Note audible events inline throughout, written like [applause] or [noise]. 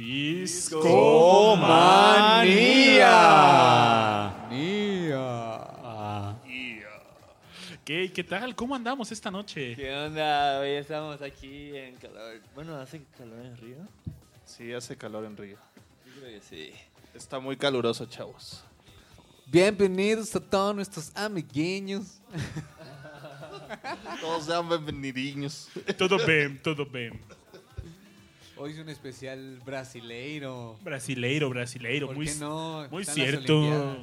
Discomanía. ¿Qué, ¿Qué tal? ¿Cómo andamos esta noche? ¿Qué onda? Hoy estamos aquí en calor. Bueno, ¿hace calor en Río? Sí, hace calor en Río. Yo creo que sí. Está muy caluroso, chavos. Bienvenidos a todos nuestros amiguinhos. Todos sean bienvenidiños. Todo bien, todo bien. Hoy es un especial brasileiro. Brasileiro, brasileiro. ¿Por Muy, qué no? muy Están cierto.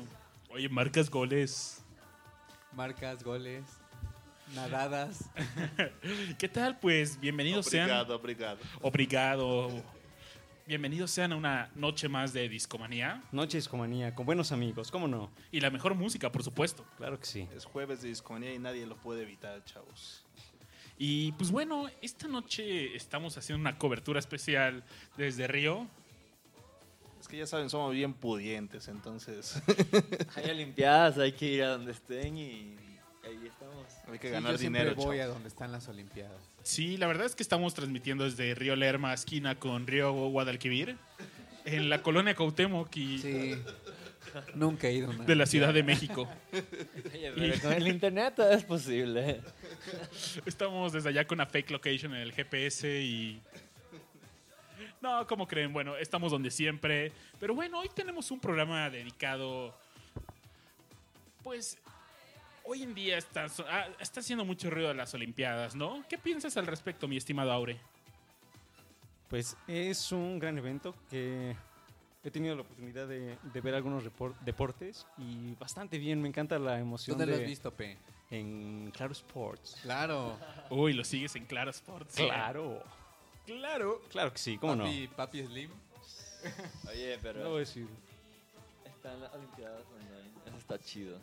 Oye, marcas goles. Marcas, goles, nadadas. [laughs] ¿Qué tal? Pues bienvenidos sean. Obrigado, obrigado. Obrigado. Bienvenidos sean a una noche más de Discomanía. Noche Discomanía, con buenos amigos, ¿cómo no? Y la mejor música, por supuesto. Claro que sí. Es jueves de discomanía y nadie lo puede evitar, chavos. Y pues bueno, esta noche estamos haciendo una cobertura especial desde Río. Es que ya saben, somos bien pudientes, entonces [laughs] Hay Olimpiadas, hay que ir a donde estén y ahí estamos. hay que Sí, ganar yo dinero, voy a donde están las Olimpiadas. Sí, la verdad es que estamos transmitiendo desde Río Lerma, esquina con Río Guadalquivir, en la colonia Cuauhtémoc y Sí. Nunca he ido a una de la Ciudad de. México. Pero con el internet todo es posible. Estamos desde allá con una fake location en el GPS y... No, ¿cómo creen? Bueno, estamos donde siempre. Pero bueno, hoy tenemos un programa dedicado... Pues... Hoy en día está, ah, está haciendo mucho ruido las Olimpiadas, ¿no? ¿Qué piensas al respecto, mi estimado Aure? Pues es un gran evento que he tenido la oportunidad de, de ver algunos deportes y bastante bien, me encanta la emoción ¿Dónde lo de, has visto, P? en Claro Sports. Claro. Uy, lo sigues en Claro Sports. Claro, Claro. claro que sí, ¿cómo papi, papi Slim. [laughs] Oye, no? pero No voy a decir. están las Olimpiadas online. Eso está chido.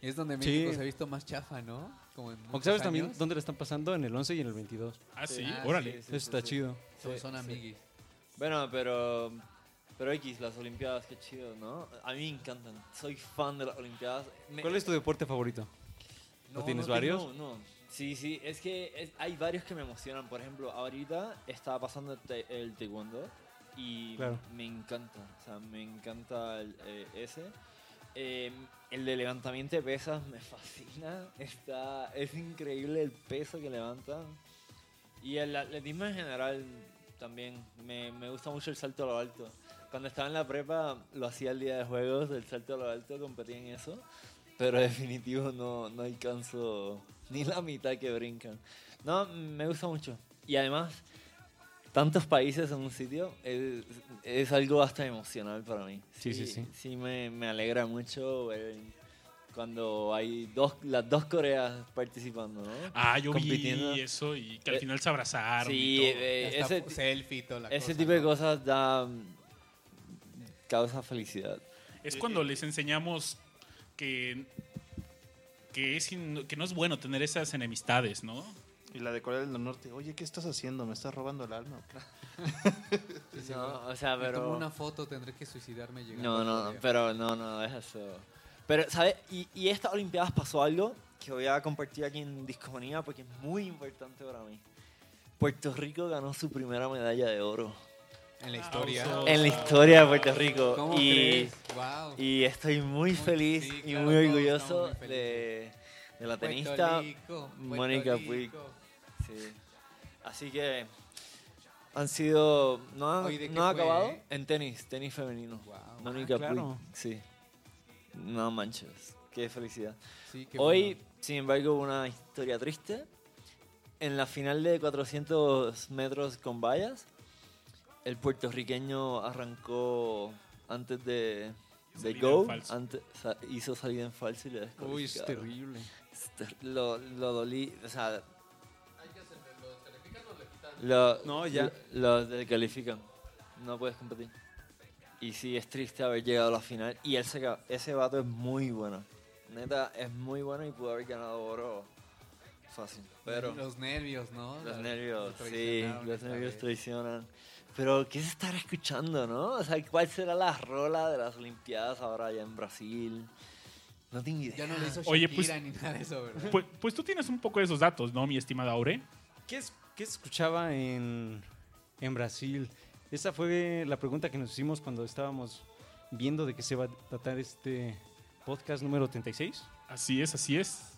Es donde Sí. México se ha visto más chafa, ¿no? Como en Aunque sabes también años. dónde le están pasando en el 11 y en el 22. Ah, sí, Ah, órale. sí, Eso sí, está sí. chido. Son, Sí, son sí. amiguis. Bueno, pero. Pero X, las Olimpiadas, qué chido, ¿no? A mí me encantan. Soy fan de las Olimpiadas. Me- ¿Cuál es tu deporte favorito? ¿O tienes varios? No, no. Sí, sí, es que es- hay varios que me emocionan. Por ejemplo, ahorita estaba pasando el, el taekwondo y Claro. me encanta. O sea, me encanta el, eh, ese. Eh, el de levantamiento de pesas me [laughs] fascina. Está, es increíble el peso que levantan. Y el atletismo en general también. Me, me gusta mucho el salto a lo alto. Cuando estaba en la prepa lo hacía el día de juegos, el salto a lo alto, competía en eso. Pero definitivo no, no alcanzo ni la mitad que brincan. No, me gusta mucho. Y además, tantos países en un sitio es, es algo hasta emocional para mí. Sí, sí, sí. Sí, me, me alegra mucho ver cuando hay dos, las dos Coreas participando, ¿no? Ah, yo vi eso y que al Eh, final se abrazaron. y Sí, todo. eh, ese, selfie y toda la ese cosa, tipo de ¿no? cosas da causa felicidad. Es cuando les enseñamos que, que, es in- que no es bueno tener esas enemistades, ¿no? Y la de Corea del Norte, oye, ¿qué estás haciendo? ¿Me estás robando el alma? o qué?" [laughs] Sí, sí, No, o sea, Me tomo pero... una foto, tendré que suicidarme llegando No, no, pero no, no, es eso. Pero, ¿sabes? Y, y estas Olimpiadas pasó algo que voy a compartir aquí en Discomanía porque es muy importante para mí. Puerto Rico ganó su primera medalla de oro. En la historia. En la historia de Puerto Rico. ¿Cómo y, crees? Wow. y estoy muy Muy- feliz sí, y claro, muy orgulloso de, de la Puerto tenista Rico, Mónica Puig. Sí. Así que han sido. No han, Oye, ¿de qué no ha acabado en tenis, tenis femenino. Wow. Mónica Ah, claro. Puig. Sí. No manches. Qué felicidad. Sí, qué Hoy, bueno. sin embargo, una historia triste. En la final de 400 metros con vallas, el puertorriqueño arrancó antes de, de go, antes, sa- hizo salida en falso y le Uy, es descalificaron. terrible. Es ter- Lo, lo dolí, o sea... Lo, No, ya. Lo, lo descalifican. No puedes competir. Y sí, es triste haber llegado a la final. Y ese, ca- ese vato es muy bueno. Neta, es muy bueno y pudo haber ganado oro fácil. Pero Los nervios, ¿no? los La- nervios, sí, los nervios traicionan. Pero, ¿qué se estará escuchando, no? O sea, ¿cuál será la rola de las Olimpiadas ahora allá en Brasil? No tengo idea. Ya no le hizo Oye, pues- ni nada de eso, ¿verdad? Pues, pues tú tienes un poco de esos datos, ¿no, mi estimada Aure? ¿Qué, es, qué escuchaba en, en Brasil? Esa fue la pregunta que nos hicimos cuando estábamos viendo de qué se va a tratar este podcast número 36. Así es, así es.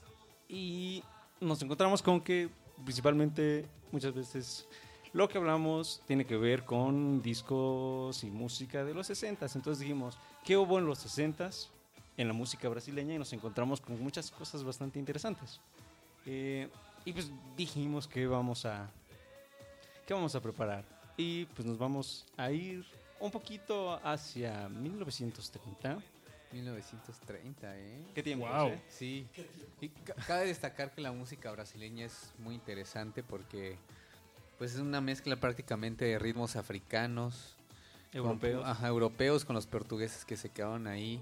Y nos encontramos con que principalmente muchas veces lo que hablamos tiene que ver con discos y música de los 60 Entonces dijimos, ¿qué hubo en los 60 en la música brasileña? Y nos encontramos con muchas cosas bastante interesantes. Eh, y pues dijimos que vamos a, que vamos a preparar. Y pues nos vamos a ir un poquito hacia 1930. 1930, ¿eh? ¿Qué tiempo? Wow. eh? Sí. Y ca- cabe destacar que la música brasileña es muy interesante porque pues es una mezcla prácticamente de ritmos africanos, con- Europeos. ajá, europeos con los portugueses que se quedaron ahí.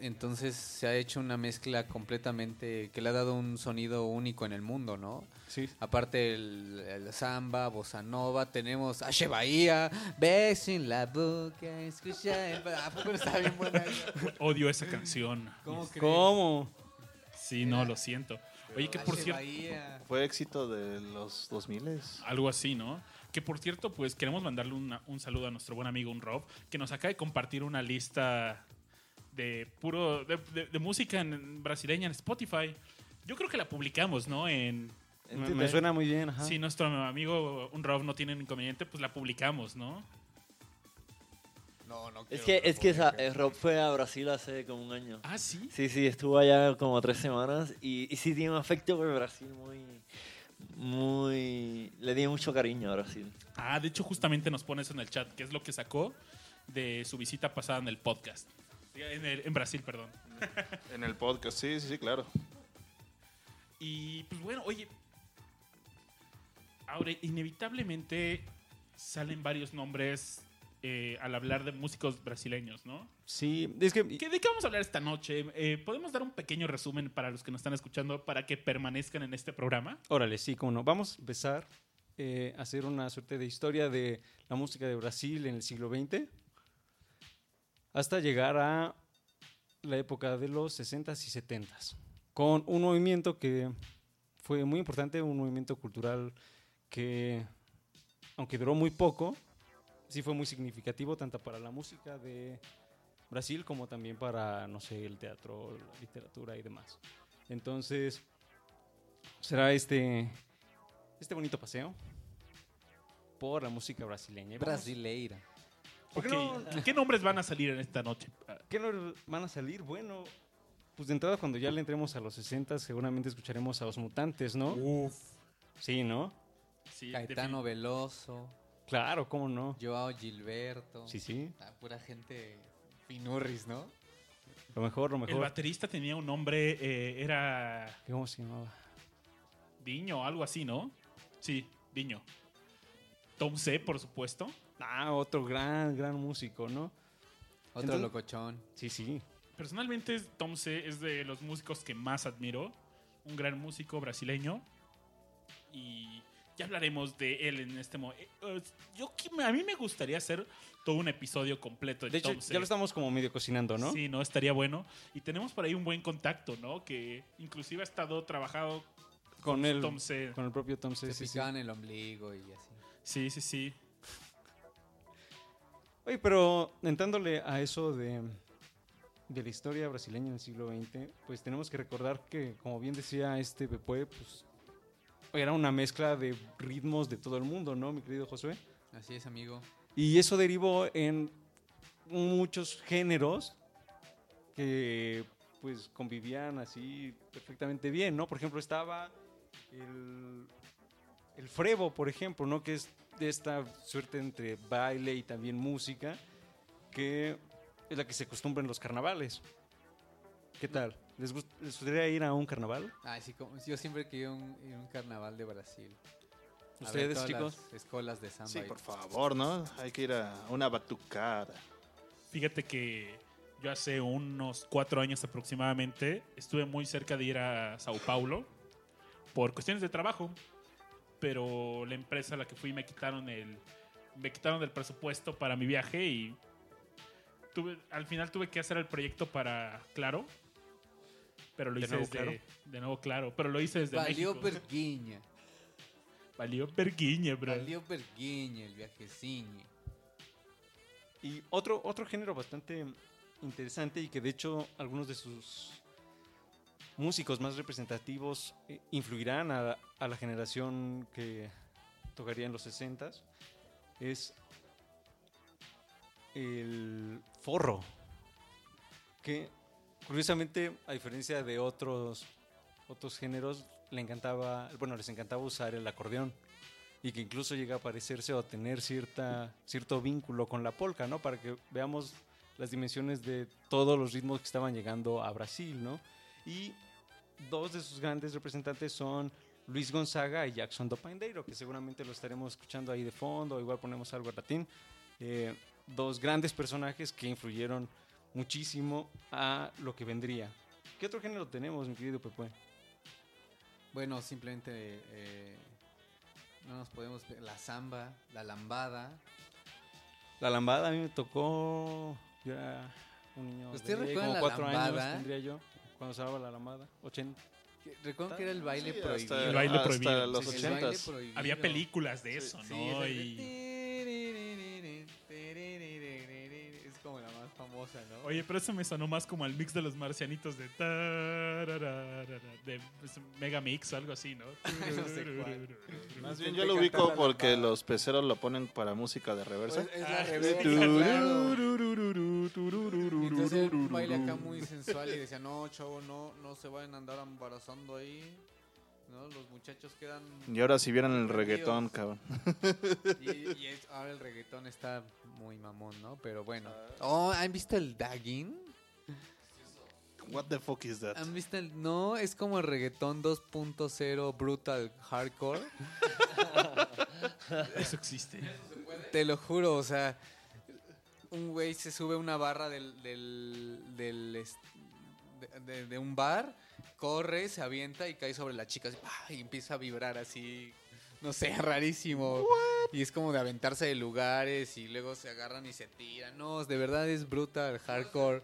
Entonces se ha hecho una mezcla completamente que le ha dado un sonido único en el mundo, ¿no? Sí. Aparte el, el samba, bossa nova, tenemos Ashe Bahía, beso en la boca, escucha el... ¿A poco no está bien buena? [laughs] Odio esa canción. ¿Cómo crees? ¿Cómo? Sí, no, lo siento. Oye, que por cierto. Fue éxito de los 2000 algo así, ¿no? Que por cierto, pues queremos mandarle una- un saludo a nuestro buen amigo, un Rob, que nos acaba de compartir una lista de puro de, de- de música en- brasileña en Spotify. Yo creo que la publicamos, ¿no? En Me, me suena muy bien. Ajá. si nuestro amigo un Rob no tiene inconveniente, pues la publicamos, ¿no? No, no Es que, es que esa- eh, Rob fue a Brasil hace como un año. Ah, sí. Sí, sí, estuvo allá como tres semanas y, y sí tiene un afecto por Brasil muy, muy... Le tiene mucho cariño a Brasil. Ah, de hecho, justamente nos pone eso en el chat, que es lo que sacó de su visita pasada en el podcast. En, el- en Brasil, perdón. [laughs] En el podcast, sí, sí, sí, claro. Y pues bueno, oye. Ahora, inevitablemente salen varios nombres eh, al hablar de músicos brasileños, ¿no? Sí, es que ¿Qué- ¿De qué vamos a hablar esta noche? Eh, ¿Podemos dar un pequeño resumen para los que nos están escuchando para que permanezcan en este programa? Órale, sí, cómo no. Vamos a empezar eh, a hacer una suerte de historia de la música de Brasil en el siglo XX hasta llegar a la época de los 60s y 70s, con un movimiento que fue muy importante, un movimiento cultural que, aunque duró muy poco, sí fue muy significativo tanto para la música de Brasil como también para, no sé, el teatro, la literatura y demás. Entonces, será este, este bonito paseo por la música brasileña. Brasileira. ¿Por qué Ok, no? ¿Qué nombres van a salir en esta noche? ¿Qué no van a salir? Bueno, pues de entrada cuando ya le entremos a los 60 seguramente escucharemos a los mutantes, ¿no? Uf. Sí, ¿no? Sí, Caetano Veloso, Claro, ¿cómo no? Joao Gilberto. Sí, sí. Ah, pura gente finurris, ¿no? Lo mejor, lo El mejor. baterista tenía un nombre, eh, era ¿Cómo se llamaba? Diño, algo así, ¿no? Sí, Diño. Tom C, por supuesto. Ah, otro gran, gran músico, ¿no? Otro Entonces- locochón. Sí, sí. Personalmente, Tom C es de los músicos que más admiro. Un gran músico brasileño. Y ya hablaremos de él en este momento. Yo, que me- a mí me gustaría hacer todo un episodio completo de, De hecho, Tom C. ya lo estamos como medio cocinando, ¿no? Sí, no, estaría bueno. Y tenemos por ahí un buen contacto, ¿no? Que inclusive ha estado trabajado Con el, Tom C. con el propio Tom C. Se sí, sí. picaban el ombligo y así. Sí, sí, sí. Oye, pero entrándole a eso de, de la historia brasileña en el siglo XX, pues tenemos que recordar que, como bien decía este Bepue, pues era una mezcla de ritmos de todo el mundo, ¿no, mi querido Josué? Así es, amigo. Y eso derivó en muchos géneros que pues convivían así perfectamente bien, ¿no? Por ejemplo, estaba el, el frevo, por ejemplo, ¿no? Que es de esta suerte entre baile y también música, que es la que se acostumbra en los carnavales. ¿Qué tal? ¿Les, gust- les gustaría ir a un carnaval? Ah, sí, como, yo siempre quería un, ir a un carnaval de Brasil. A ver ¿Ustedes, chicos? las escuelas de samba. Sí, y- por favor, ¿no? Hay que ir a una batucada. Fíjate que yo hace unos cuatro años aproximadamente estuve muy cerca de ir a Sao Paulo por cuestiones de trabajo, pero la empresa a la que fui me quitaron el me quitaron el presupuesto para mi viaje y tuve, al final tuve que hacer el proyecto para Claro, pero lo ¿De hice nuevo desde Claro? de nuevo Claro, pero lo hice desde Valió México. Valió perguiña, bro. Valió perguinha el viajeciño. Y otro, otro género bastante interesante y que de hecho algunos de sus músicos más representativos eh, influirán a, a la generación que tocaría en los 60 es el forro. Que curiosamente, a diferencia de otros, otros géneros, le encantaba, bueno, les encantaba usar el acordeón. Y que incluso llega a parecerse o a tener cierta, cierto vínculo con la polka, ¿no? Para que veamos las dimensiones de todos los ritmos que estaban llegando a Brasil, ¿no? Y dos de sus grandes representantes son Luis Gonzaga y Jackson do Pandeiro, que seguramente lo estaremos escuchando ahí de fondo, igual ponemos algo latín. Eh, dos grandes personajes que influyeron muchísimo a lo que vendría. ¿Qué otro género tenemos, mi querido Pepe? Bueno, simplemente eh, no nos podemos... La samba, la lambada. La lambada a mí me tocó... Yo era un niño ¿Usted de recuerda como la cuatro lambada? años tendría yo cuando se daba la lambada. 80. que- Recuerdo que era el baile Sí, prohibido. hasta, El baile hasta prohibido. los Sí, el baile ochentas. prohibido. Había películas de eso, Sí, ¿no? Y- famosa, ¿no? Oye, pero eso me sonó más como al mix de los marcianitos de de pues, Mega Mix o algo así, ¿no? [laughs] No sé cuál. Más bien yo lo ubico porque los peceros lo ponen para música de reversa. Pues es la Ah, reversa. Entonces baile acá muy sensual y decía, no, chavo, no, no se vayan a andar embarazando ahí. ¿No? Los muchachos quedan... Y ahora si vieran el Perdidos. reggaetón, cabrón. Y, y es- ahora el reggaetón está muy mamón, ¿no? Pero bueno. Oh, ¿han visto el dagging? What the fuck is that? ¿Han visto el...? No, es como el reggaetón 2.0 brutal hardcore. [laughs] Eso existe. Te lo juro, o sea, un güey se sube a una barra del, del, del est- de, de- de un bar, corre, se avienta y cae sobre la chica así, ¡pah! y empieza a vibrar así, no sé, [laughs] rarísimo. Y es como de aventarse de lugares y luego se agarran y se tiran. No, de verdad es brutal, hardcore.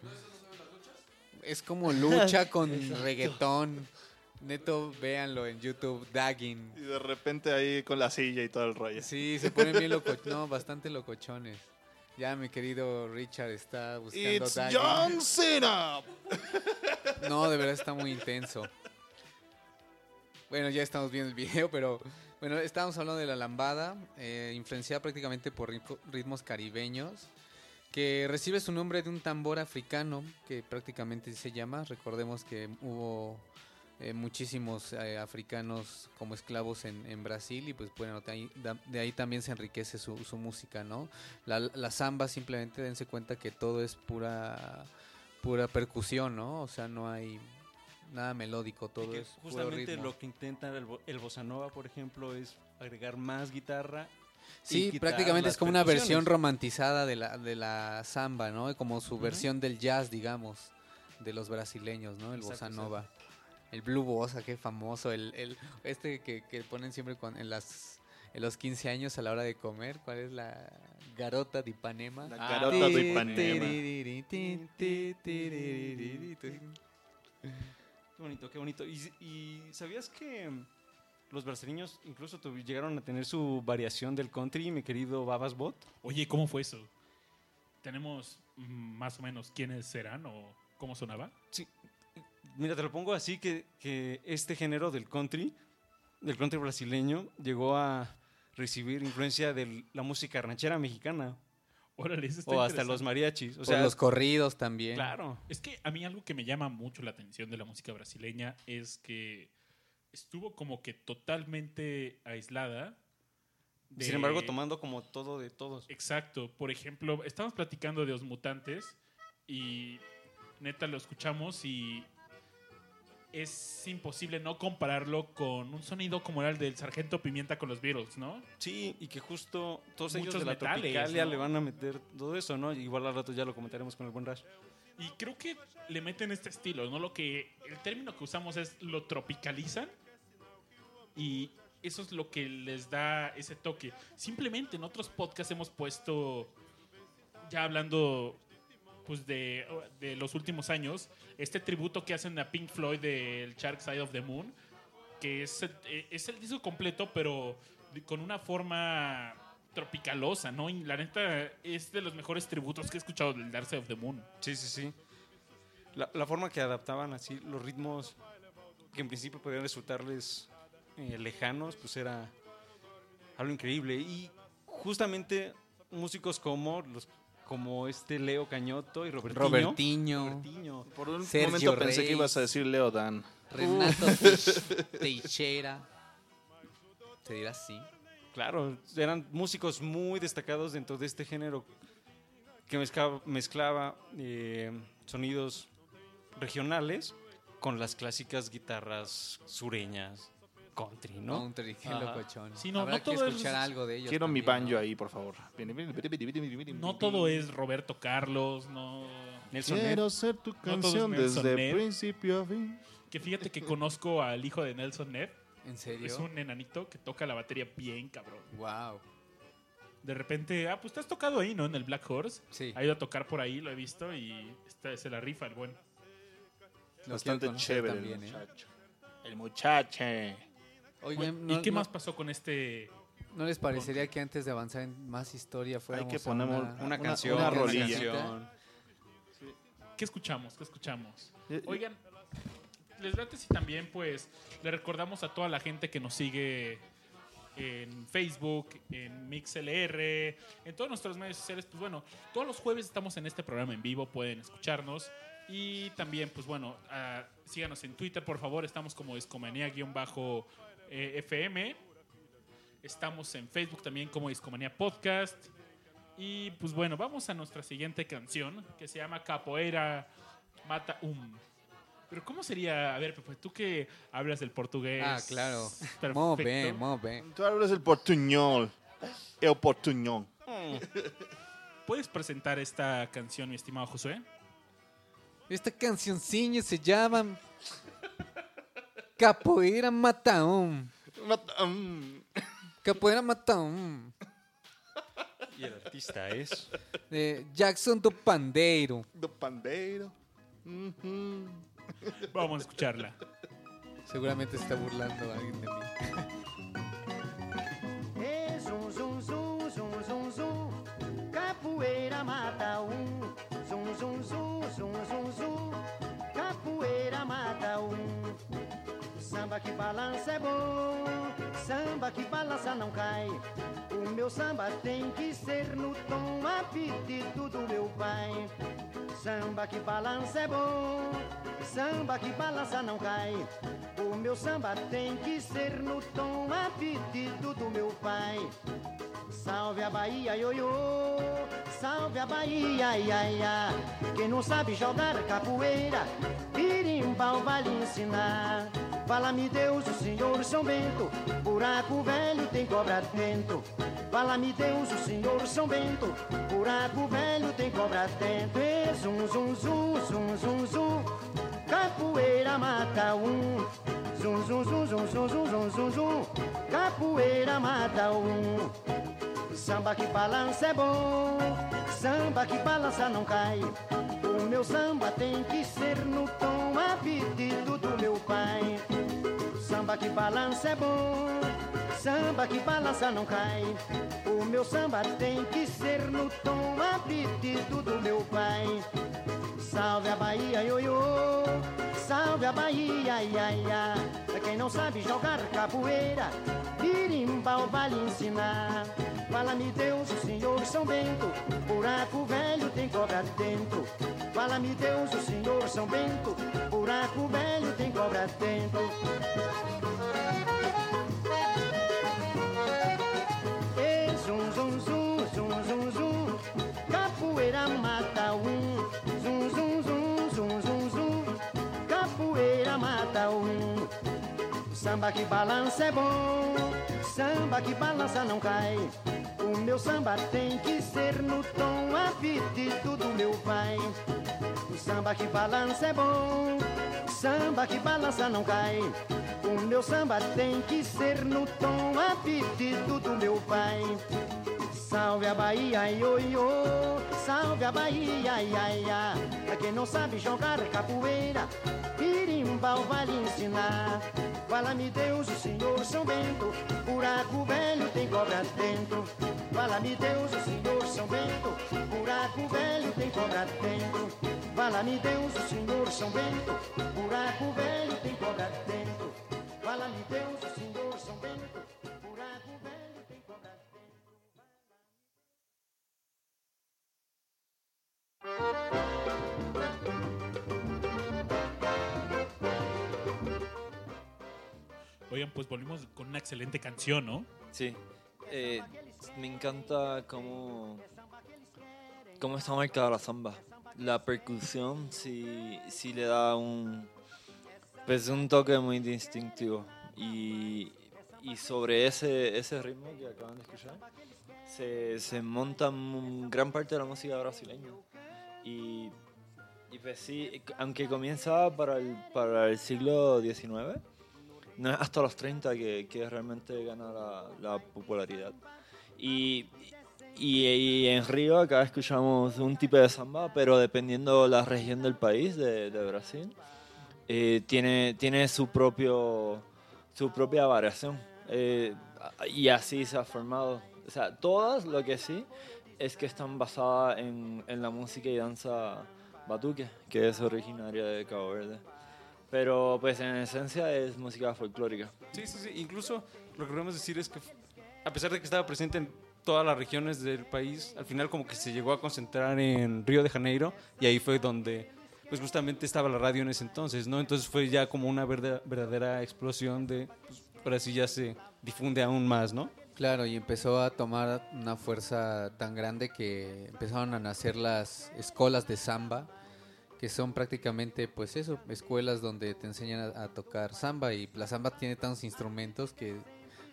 Es como lucha [laughs] con reggaetón. Neto, véanlo en YouTube, Dagging. Y de repente ahí con la silla y todo el rollo. Sí, se ponen bien loco, no, bastante locochones. Ya mi querido Richard está buscando It's dagging. John Cena. [laughs] No, de verdad está muy intenso. Bueno, ya estamos viendo el video, pero bueno, estábamos hablando de la lambada, eh, influenciada prácticamente por ritmo- ritmos caribeños, que recibe su nombre de un tambor africano, que prácticamente se llama. Recordemos que hubo eh, muchísimos eh, africanos como esclavos en, en Brasil y pues bueno, de ahí, da- de ahí también se enriquece su, su música, ¿no? La, la samba simplemente dense cuenta que todo es pura pura percusión, ¿no? O sea, no hay nada melódico, todo es justamente ritmo. lo que intenta el, el bossa nova, por ejemplo, es agregar más guitarra. Sí, prácticamente es como una versión romantizada de la, de la samba, ¿no? Como su versión del jazz, digamos, de los brasileños, ¿no? El Exacto, bossa nova. El blue bossa, qué famoso. El, el este que, que ponen siempre con, en, las, en los 15 años a la hora de comer. ¿Cuál es la garota de Ipanema? La Ah, garota de Ipanema. Qué bonito, qué bonito. ¿Y, y sabías que los brasileños incluso llegaron a tener su variación del country, mi querido Babas Bot? Oye, ¿cómo fue eso? ¿Tenemos mm, más o menos quiénes serán o cómo sonaba? Sí. Mira, te lo pongo así que, que este género del country, del country brasileño, llegó a recibir influencia de la música ranchera mexicana Órale, eso está o hasta los mariachis. O sea, los corridos también. claro. Es que a mí algo que me llama mucho la atención de la música brasileña es que estuvo como que totalmente aislada. de- Sin embargo, tomando como todo de todos. Exacto. Por ejemplo, estamos platicando de los mutantes y neta lo escuchamos y es imposible no compararlo con un sonido como era el del Sargento Pimienta con los Beatles, ¿no? Sí, y que justo todos ellos Muchos de la metales, Tropicalia ¿no? le van a meter todo eso, ¿no? Igual al rato ya lo comentaremos con el buen Rash. Y creo que le meten este estilo, ¿no? Lo que el término que usamos es lo tropicalizan y eso es lo que les da ese toque. Simplemente en otros podcasts hemos puesto ya hablando pues de, de los últimos años, este tributo que hacen a Pink Floyd del Shark Side of the Moon, que es, eh, es el disco completo, pero con una forma tropicalosa, ¿no? Y la neta es de los mejores tributos que he escuchado del Dark Side of the Moon. Sí, sí, sí. La, la forma que adaptaban así los ritmos que en principio podían resultarles eh, lejanos, pues era algo increíble. Y justamente músicos como los como este Leo Cañoto y Robertinho. Robertinho, Robertinho. Por un Sergio momento pensé Reyes. que ibas a decir Leo Dan. Renato [laughs] Teix- Teixeira. ¿Se dirá así? Claro, eran músicos muy destacados dentro de este género que mezclaba, mezclaba, eh, sonidos regionales con las clásicas guitarras sureñas, country, ¿no? Country, qué Ajá. locochón. Sí, no, Habrá no que todo es- escuchar algo de ellos. Quiero mi también, banjo ¿no? ahí, por favor. No todo es Roberto Carlos, no. Nelson. Quiero ser tu todo es canción Nelson desde Ned. principio a fin. Que fíjate que conozco al hijo de Nelson Ned. ¿En serio? Es un enanito que toca la batería bien cabrón. Wow. De repente, ah, pues te has tocado ahí, ¿no? En el Black Horse. Sí. Ha ido a tocar por ahí, lo he visto y está, se la rifa el buen. Lo Bastante conocer chévere también, el ¿eh? muchacho. El muchacho. Oigan, ¿Y no- qué no- más pasó con este? ¿No les parecería que antes de avanzar en más historia fuéramos que a poner una, Una canción, una una, rolilla. ¿Qué escuchamos? ¿Qué escuchamos? Eh, Oigan, les late si también, pues, le recordamos a toda la gente que nos sigue en Facebook, en MixLR, en todos nuestros medios sociales, pues bueno, todos los jueves estamos en este programa en vivo, pueden escucharnos. Y también, pues bueno, ah, síganos en Twitter, por favor, estamos como Discomanía-FM. Estamos en Facebook también como Discomanía Podcast. Y pues bueno, vamos a nuestra siguiente canción que se llama Capoeira Mata Um. Pero ¿cómo sería? A ver, Pepe, tú que hablas del portugués. Ah, claro. Perfecto. Muy bien, muy bien. Tú hablas el portuñol. El [laughs] portuñón. ¿Puedes presentar esta canción, mi estimado Josué? Esta cancioncilla se llama Capoeira Mataón. Mataón. Capoeira Mataón. Y el artista es. Jackson do Pandeiro. Do Pandeiro. Vamos a escucharla. Seguramente está burlando a alguien de mí. Capoeira Mataón. Samba que balança é bom Samba que balança não cai. O meu samba tem que ser no tom a pedido do meu pai. Samba que balança é bom Samba que balança não cai. O meu samba tem que ser no tom a pedido do meu pai. Salve a Bahia, ioiô Salve a Bahia, ia, ia. Quem não sabe jogar capoeira Pirimbau vai lhe ensinar Fala-me Deus, o Senhor São Bento. Buraco velho tem cobra dentro. Fala-me Deus, o Senhor São Bento. Buraco velho tem cobra dentro. E zum, zum, zum, zum, zum, zum Capoeira mata um. Zum, zum, zum, zum, zum, zum, zum, zum, zum. Capoeira mata um. Samba que balança é bom, samba que balança não cai. O meu samba tem que ser no tom a pedido do meu pai. Samba que balança é bom, samba que balança não cai. O meu samba tem que ser no tom a pedido do meu pai. Salve a Bahia, ioiô, salve a Bahia, ia, ia. Quem não sabe jogar capoeira, birimbau vai lhe ensinar. Fala-me Deus, o Senhor São Bento, buraco velho tem cobra dentro. Fala-me Deus, o Senhor São Bento, buraco velho tem cobra dentro. Samba que balança é bom, samba que balança não cai. O meu samba tem que ser no tom a do meu pai. O samba que balança é bom, samba que balança não cai. O meu samba tem que ser no tom a do meu pai. Salve a Bahia, ioiô, salve a Bahia, ia, ia. Pra quem não sabe jogar capoeira, birimbau vai lhe ensinar. Fala-me Deus, o Senhor São Bento, buraco velho tem cobra dentro. Vala-me Deus, o Senhor São Bento. Buraco velho tem cobra dentro. Vala-me Deus, o Senhor São Bento. Buraco velho tem cobra dentro. Vala-me Deus, o Oigan, pues volvimos con una excelente canción, ¿no? Sí. Eh, me encanta cómo, cómo está marcada la samba. La percusión sí, sí le da un, pues un toque muy distintivo. Y, y sobre ese, ese ritmo que acaban de escuchar, se, se monta gran parte de la música brasileña. Y, y pues sí, aunque comienza para el, para el siglo XIX, no es hasta los 30 que, que realmente gana la, la popularidad. Y, y, y en Río acá escuchamos un tipo de samba, pero dependiendo la región del país, de, de Brasil, eh, tiene, tiene su, propio, su propia variación. Eh, y así se ha formado. O sea, todas lo que sí es que están basadas en, en la música y danza batuque, que es originaria de Cabo Verde. Pero pues en esencia es música folclórica. Sí, sí, sí. Incluso lo que queremos decir es que a pesar de que estaba presente en todas las regiones del país, al final como que se llegó a concentrar en Río de Janeiro y ahí fue donde pues justamente estaba la radio en ese entonces, ¿no? Entonces fue ya como una verda- verdadera explosión de, pues, ahora sí ya se difunde aún más, ¿no? Claro, y empezó a tomar una fuerza tan grande que empezaron a nacer las escuelas de samba, que son prácticamente, pues eso, escuelas donde te enseñan a, a tocar samba y la samba tiene tantos instrumentos que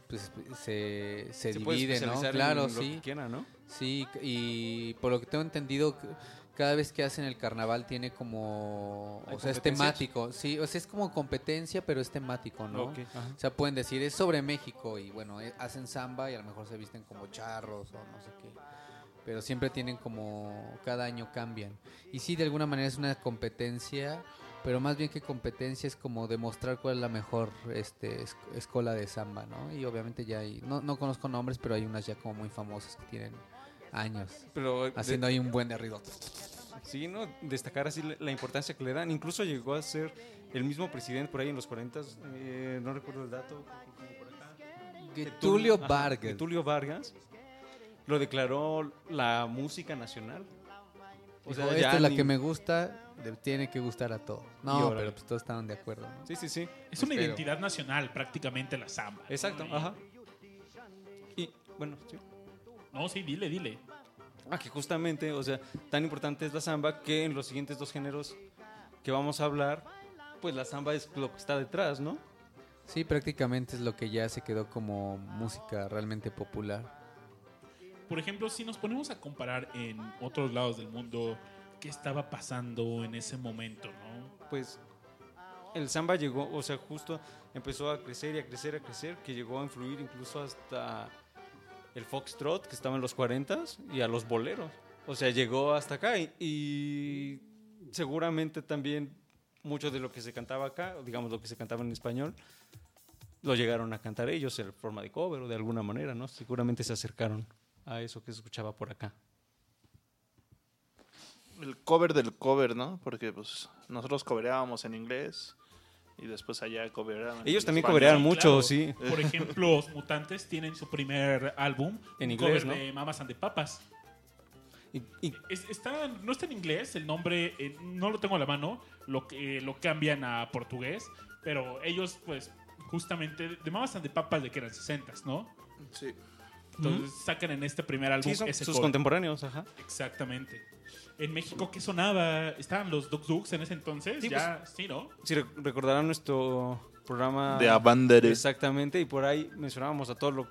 pues, se, se, divide, ¿no? Claro, sí. quiera, ¿no? Sí, y por lo que tengo entendido, cada vez que hacen el carnaval tiene como... ¿Hay O sea, es temático. Sí, o sea, es como competencia, pero es temático, ¿no? O sea, pueden decir, es sobre México y bueno, eh, hacen samba y a lo mejor se visten como charros o no sé qué. Pero siempre tienen como, cada año cambian. Y sí, de alguna manera es una competencia, pero más bien que competencia es como demostrar cuál es la mejor este, es- escuela de samba, ¿no? Y obviamente ya hay, no, no conozco nombres, pero hay unas ya como muy famosas que tienen años. Pero de- Haciendo ahí un buen de ruido. Sí, ¿no? Destacar así la, la importancia que le dan. Incluso llegó a ser el mismo presidente por ahí en los 40, eh, no recuerdo el dato. por acá. Getulio Vargas. Getulio Vargas lo declaró la música nacional. O Dijo, sea, esta ya es la ni- que me gusta, le tiene que gustar a todos. No, pero pues todos estaban de acuerdo. ¿no? Sí, sí, sí. Es una Espero. identidad nacional prácticamente la samba. Exacto, ajá. Y bueno, sí. No, sí, dile, dile. Ah, que justamente, o sea, tan importante es la samba que en los siguientes dos géneros que vamos a hablar, pues la samba es lo que está detrás, ¿no? Sí, prácticamente es lo que ya se quedó como música realmente popular. Por ejemplo, si nos ponemos a comparar en otros lados del mundo, ¿qué estaba pasando en ese momento, no? pues el samba llegó, o sea, justo empezó a crecer y a crecer, a crecer, que llegó a influir incluso hasta el foxtrot, que estaba en los 40 y a los boleros. O sea, llegó hasta acá y, y seguramente también mucho de lo que se cantaba acá, digamos lo que se cantaba en español, lo llegaron a cantar ellos en forma de cover o de alguna manera, ¿no? Seguramente se acercaron a eso que se escuchaba por acá. El cover del cover, ¿no? Porque pues nosotros coberábamos en inglés y después allá coberaban. en Ellos también cobraron Sí, mucho, claro. sí. Por ejemplo, los Mutantes tienen su primer álbum En inglés, cover ¿no? de Mamas and the Papas. Y, y Es- está, no está en inglés, el nombre eh, no lo tengo a la mano, lo, que- lo cambian a portugués, pero ellos, pues, justamente, de Mamas and the Papas de que eran 60 ¿no? Sí. Entonces sacan en este primer álbum sí, son ese sus cover. contemporáneos, ajá. Exactamente. En México, ¿qué sonaba? ¿Estaban los Dux Dux en ese entonces? Sí, ya, sí, ¿no? Si rec- recordarán nuestro programa De Abandere. Exactamente, y por ahí mencionábamos a todo lo,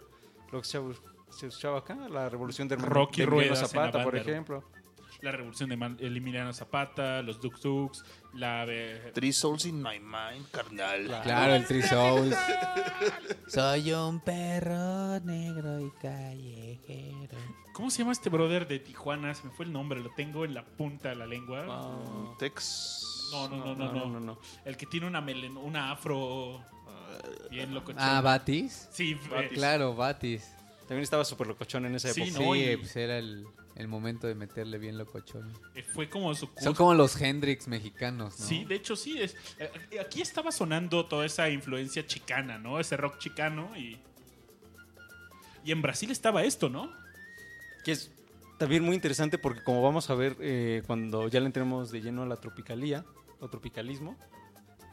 lo que se, se escuchaba acá, la revolución de, Hermano- Rocky de en Zapata, por ejemplo. La revolución de Man- Emiliano Zapata, los Dux Dux, la... eh, Three souls in my mind, carnal. Claro, el Three Souls. [laughs] Soy un perro negro y callejero. ¿Cómo se llama este brother de Tijuana? Se me fue el nombre, lo tengo en la punta de la lengua. Ah, Tex. No, no, no, no, no, no. El que tiene una melen, una afro bien loco. Ah, Batis. Sí, eh, Claro, Batis. También estaba súper locochón en esa Sí, época. ¿no? sí, y- pues era el, el momento de meterle bien locochón. Eh, Fue como su Son como los Hendrix mexicanos, ¿no? Sí, de hecho sí. Es, eh, aquí estaba sonando toda esa influencia chicana, ¿no? Ese rock chicano y... Y en Brasil estaba esto, ¿no? Que es también muy interesante porque como vamos a ver eh, cuando ya le entremos de lleno a la tropicalía o tropicalismo,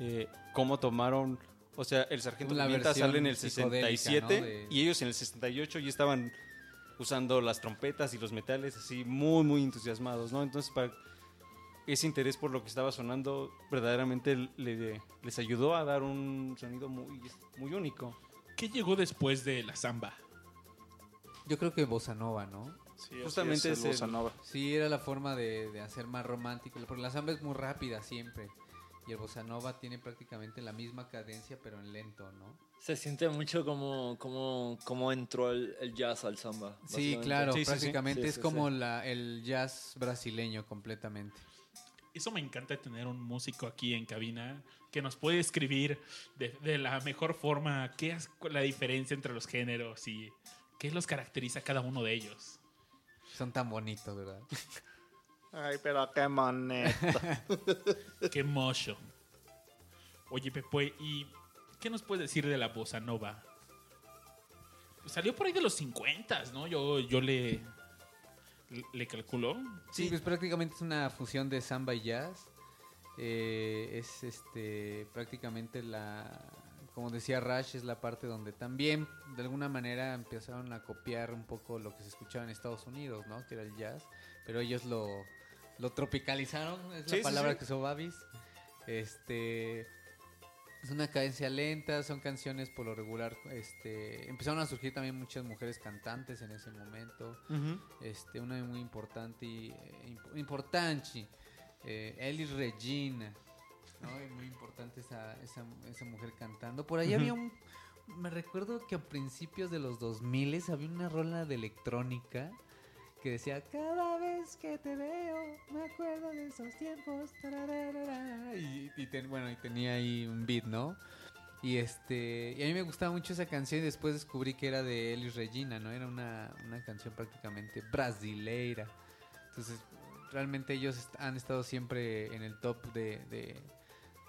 eh, cómo tomaron, o sea, el Sargento La Pimienta versión sale en el psicodélica, 67 ¿no? De- y ellos en el 68 ya estaban usando las trompetas y los metales así muy, muy entusiasmados, ¿no? Entonces, para ese interés por lo que estaba sonando verdaderamente le- les ayudó a dar un sonido muy, muy único. ¿Qué llegó después de la samba? Yo creo que Bossa Nova, ¿no? Sí, Justamente es es el el- bossa nova. Sí, era la forma de, de hacer más romántico. Porque la samba es muy rápida siempre. Y el Bossa Nova tiene prácticamente la misma cadencia, pero en lento, ¿no? Se siente mucho como, como, como entró el, el jazz al samba. Sí, claro, Sí, sí, sí. prácticamente Sí, es como. La, el jazz brasileño completamente. Eso me encanta tener un músico aquí en cabina que nos puede escribir de, de la mejor forma qué es la diferencia entre los géneros y qué los caracteriza a cada uno de ellos. Son tan bonitos, ¿verdad? Ay, pero qué moneto. [laughs] Qué mocho. Oye, Pepe, ¿y qué nos puedes decir de la bossa nova? Pues salió por ahí de los 50, ¿no? Yo, yo le, le calculo. Sí, pues prácticamente es una fusión de samba y jazz. Eh, es este prácticamente la, como decía Rush, es la parte donde también de alguna manera empezaron a copiar un poco lo que se escuchaba en Estados Unidos, ¿no? Que era el jazz, pero ellos lo, lo tropicalizaron, es Sí, la sí, palabra sí. que usó Babis. Este es una cadencia lenta, son canciones por lo regular, este empezaron a surgir también muchas mujeres cantantes en ese momento este, una muy importante, y, eh, imp- importante, eh, Elis Regina, ¿no? Y muy importante esa, esa, esa mujer cantando. Por ahí había un, me recuerdo que a principios de los 2000 había una rola de electrónica que decía, cada vez que te veo, me acuerdo de esos tiempos. tarararara", Y, ten- bueno, y tenía ahí un beat, ¿no? Y este, y a mí me gustaba mucho esa canción y después descubrí que era de Elis Regina, ¿no? Era una, una canción prácticamente brasileira. Entonces, realmente ellos han estado siempre en el top de,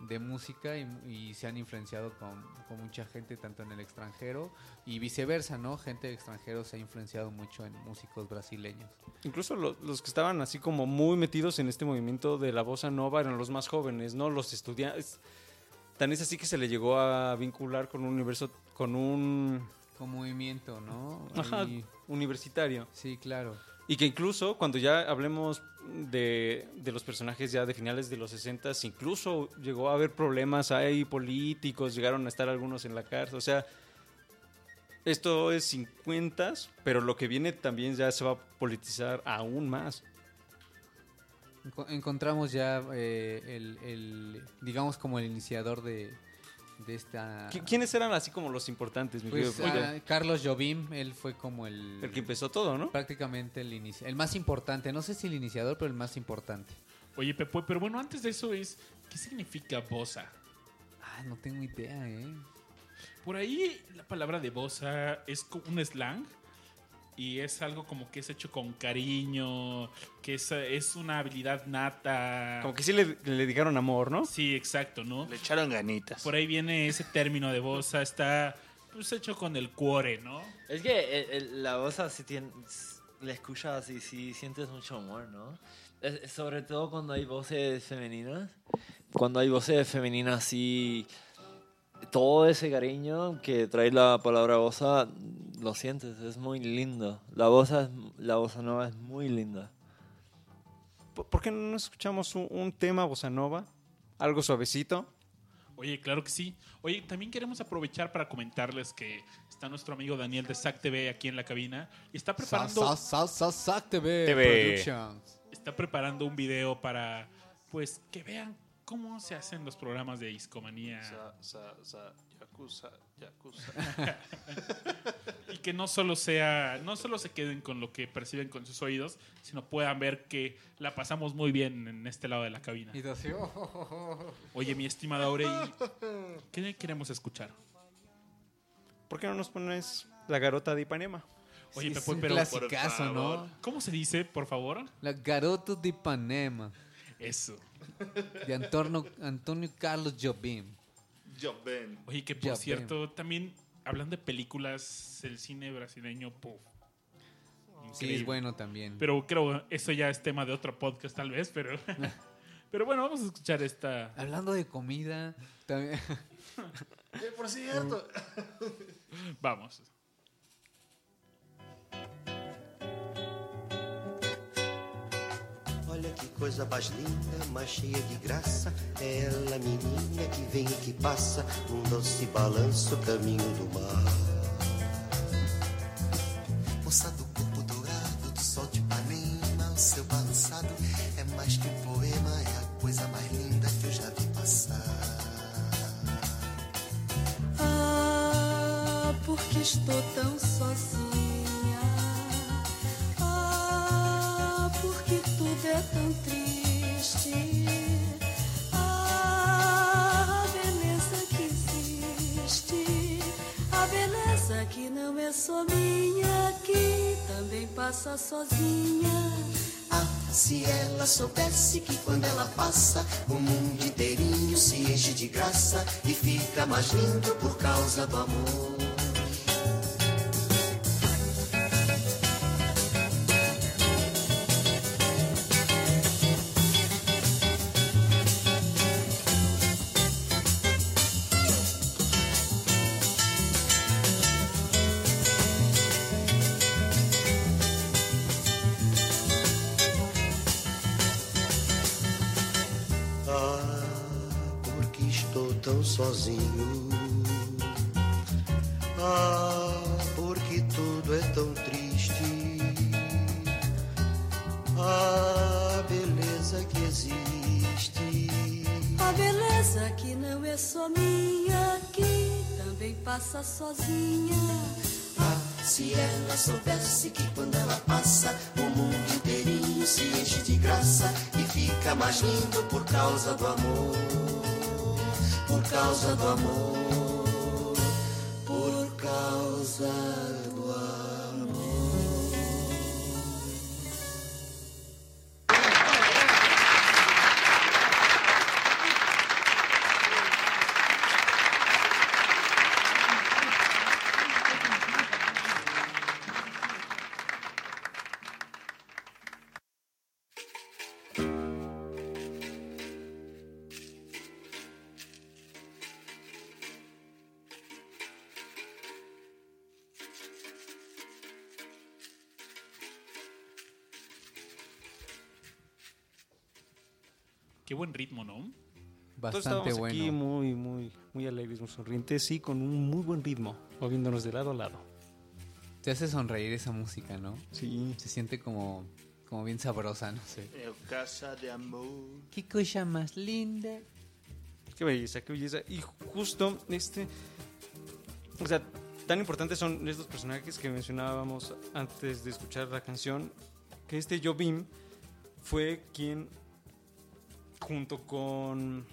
de música y, y se han influenciado con, con mucha gente, tanto en el extranjero y viceversa, ¿no? Gente de extranjero se ha influenciado mucho en músicos brasileños. Incluso lo- los que estaban así como muy metidos en este movimiento de la bossa nova eran los más jóvenes, ¿no? Los estudiantes. Tan es así que se le llegó a vincular con un universo, con un Con movimiento, ¿no? ajá, Ahí- universitario. sí, claro. Y que incluso cuando ya hablemos de, de los personajes ya de finales de los 60, incluso llegó a haber problemas ahí políticos, llegaron a estar algunos en la cárcel. O sea, esto es 50, pero lo que viene también ya se va a politizar aún más. Enco- encontramos ya eh, el, digamos, como el iniciador de, de esta... ¿Qui- ¿Quiénes eran así como los importantes? mi Pues, querido ah, Carlos Jobim, él fue como el... el que empezó todo, ¿no? Prácticamente el, inici- el más importante, no sé si el iniciador, pero el más importante. Oye, Pepe, pero bueno, antes de eso es, ¿qué significa bossa? Ah, no tengo idea, ¿eh? Por ahí la palabra de bossa es un slang y es algo como que es hecho con cariño, que es, es una habilidad nata. Como que sí le, le dedicaron amor, ¿no? Sí, exacto, ¿no? Le echaron ganitas. Por ahí viene ese término de bossa, está pues hecho con el cuore, ¿no? Es que el- el- la voz así tiene, la escuchas y sí sientes mucho amor, ¿no? Es- sobre todo cuando hay voces femeninas. Cuando hay voces femeninas así, todo ese cariño que trae la palabra bossa, lo sientes, es muy lindo. La bossa, es- la bossa nova es muy linda. ¿Por qué no escuchamos un, un tema bossa nova? Algo suavecito. Oye, claro que sí. Oye, también queremos aprovechar para comentarles que está nuestro amigo Daniel de SAC TV aquí en la cabina y está preparando, Sa- sa- sa- Sac TV, TV. Productions. está preparando un video para pues que vean cómo se hacen los programas de Discomanía Sa, sa, sa, yakuza, yakuza. [laughs] y que no solo sea, no solo se queden con lo que perciben con sus oídos, sino puedan ver que la pasamos muy bien en este lado de la cabina. Y así, oh, oh, oh, oh. Oye, mi estimada Aurey, ¿qué queremos escuchar? ¿Por qué no nos pones la garota de Ipanema? Oye, Sí, Pepe, es un pero por. ¿cómo se dice, por favor? La Garoto de Ipanema, Eso. de Antonio, Antonio Carlos Jobim. Ven. Oye, que por cierto, también hablando de películas, el cine brasileño, puf. Sí, es bueno también. Pero creo eso ya es tema de otro podcast tal vez, pero [laughs] [laughs] pero bueno, vamos a escuchar esta Hablando de comida, también... [laughs] Por cierto. vamos. Coisa mais linda, mais cheia de graça. É ela, menina, que vem e que passa num doce balanço, caminho do mar. Graça e fica mais lindo por causa do amor. Soubesse que quando ela passa, o mundo inteirinho se enche de graça e fica mais lindo por causa do amor. Por causa do amor. Bastante estábamos bueno. aquí muy, muy, muy alegres, muy sonrientes y con un muy buen ritmo, moviéndonos de lado a lado. Te hace sonreír esa música, ¿no? Sí. Se siente como, como bien sabrosa, no sé. Eh, casa de amor. Qué cosa más linda. Qué belleza, qué belleza. Y justo este. O sea, tan importantes son estos personajes que mencionábamos antes de escuchar la canción. Que este Jobim fue quien, junto con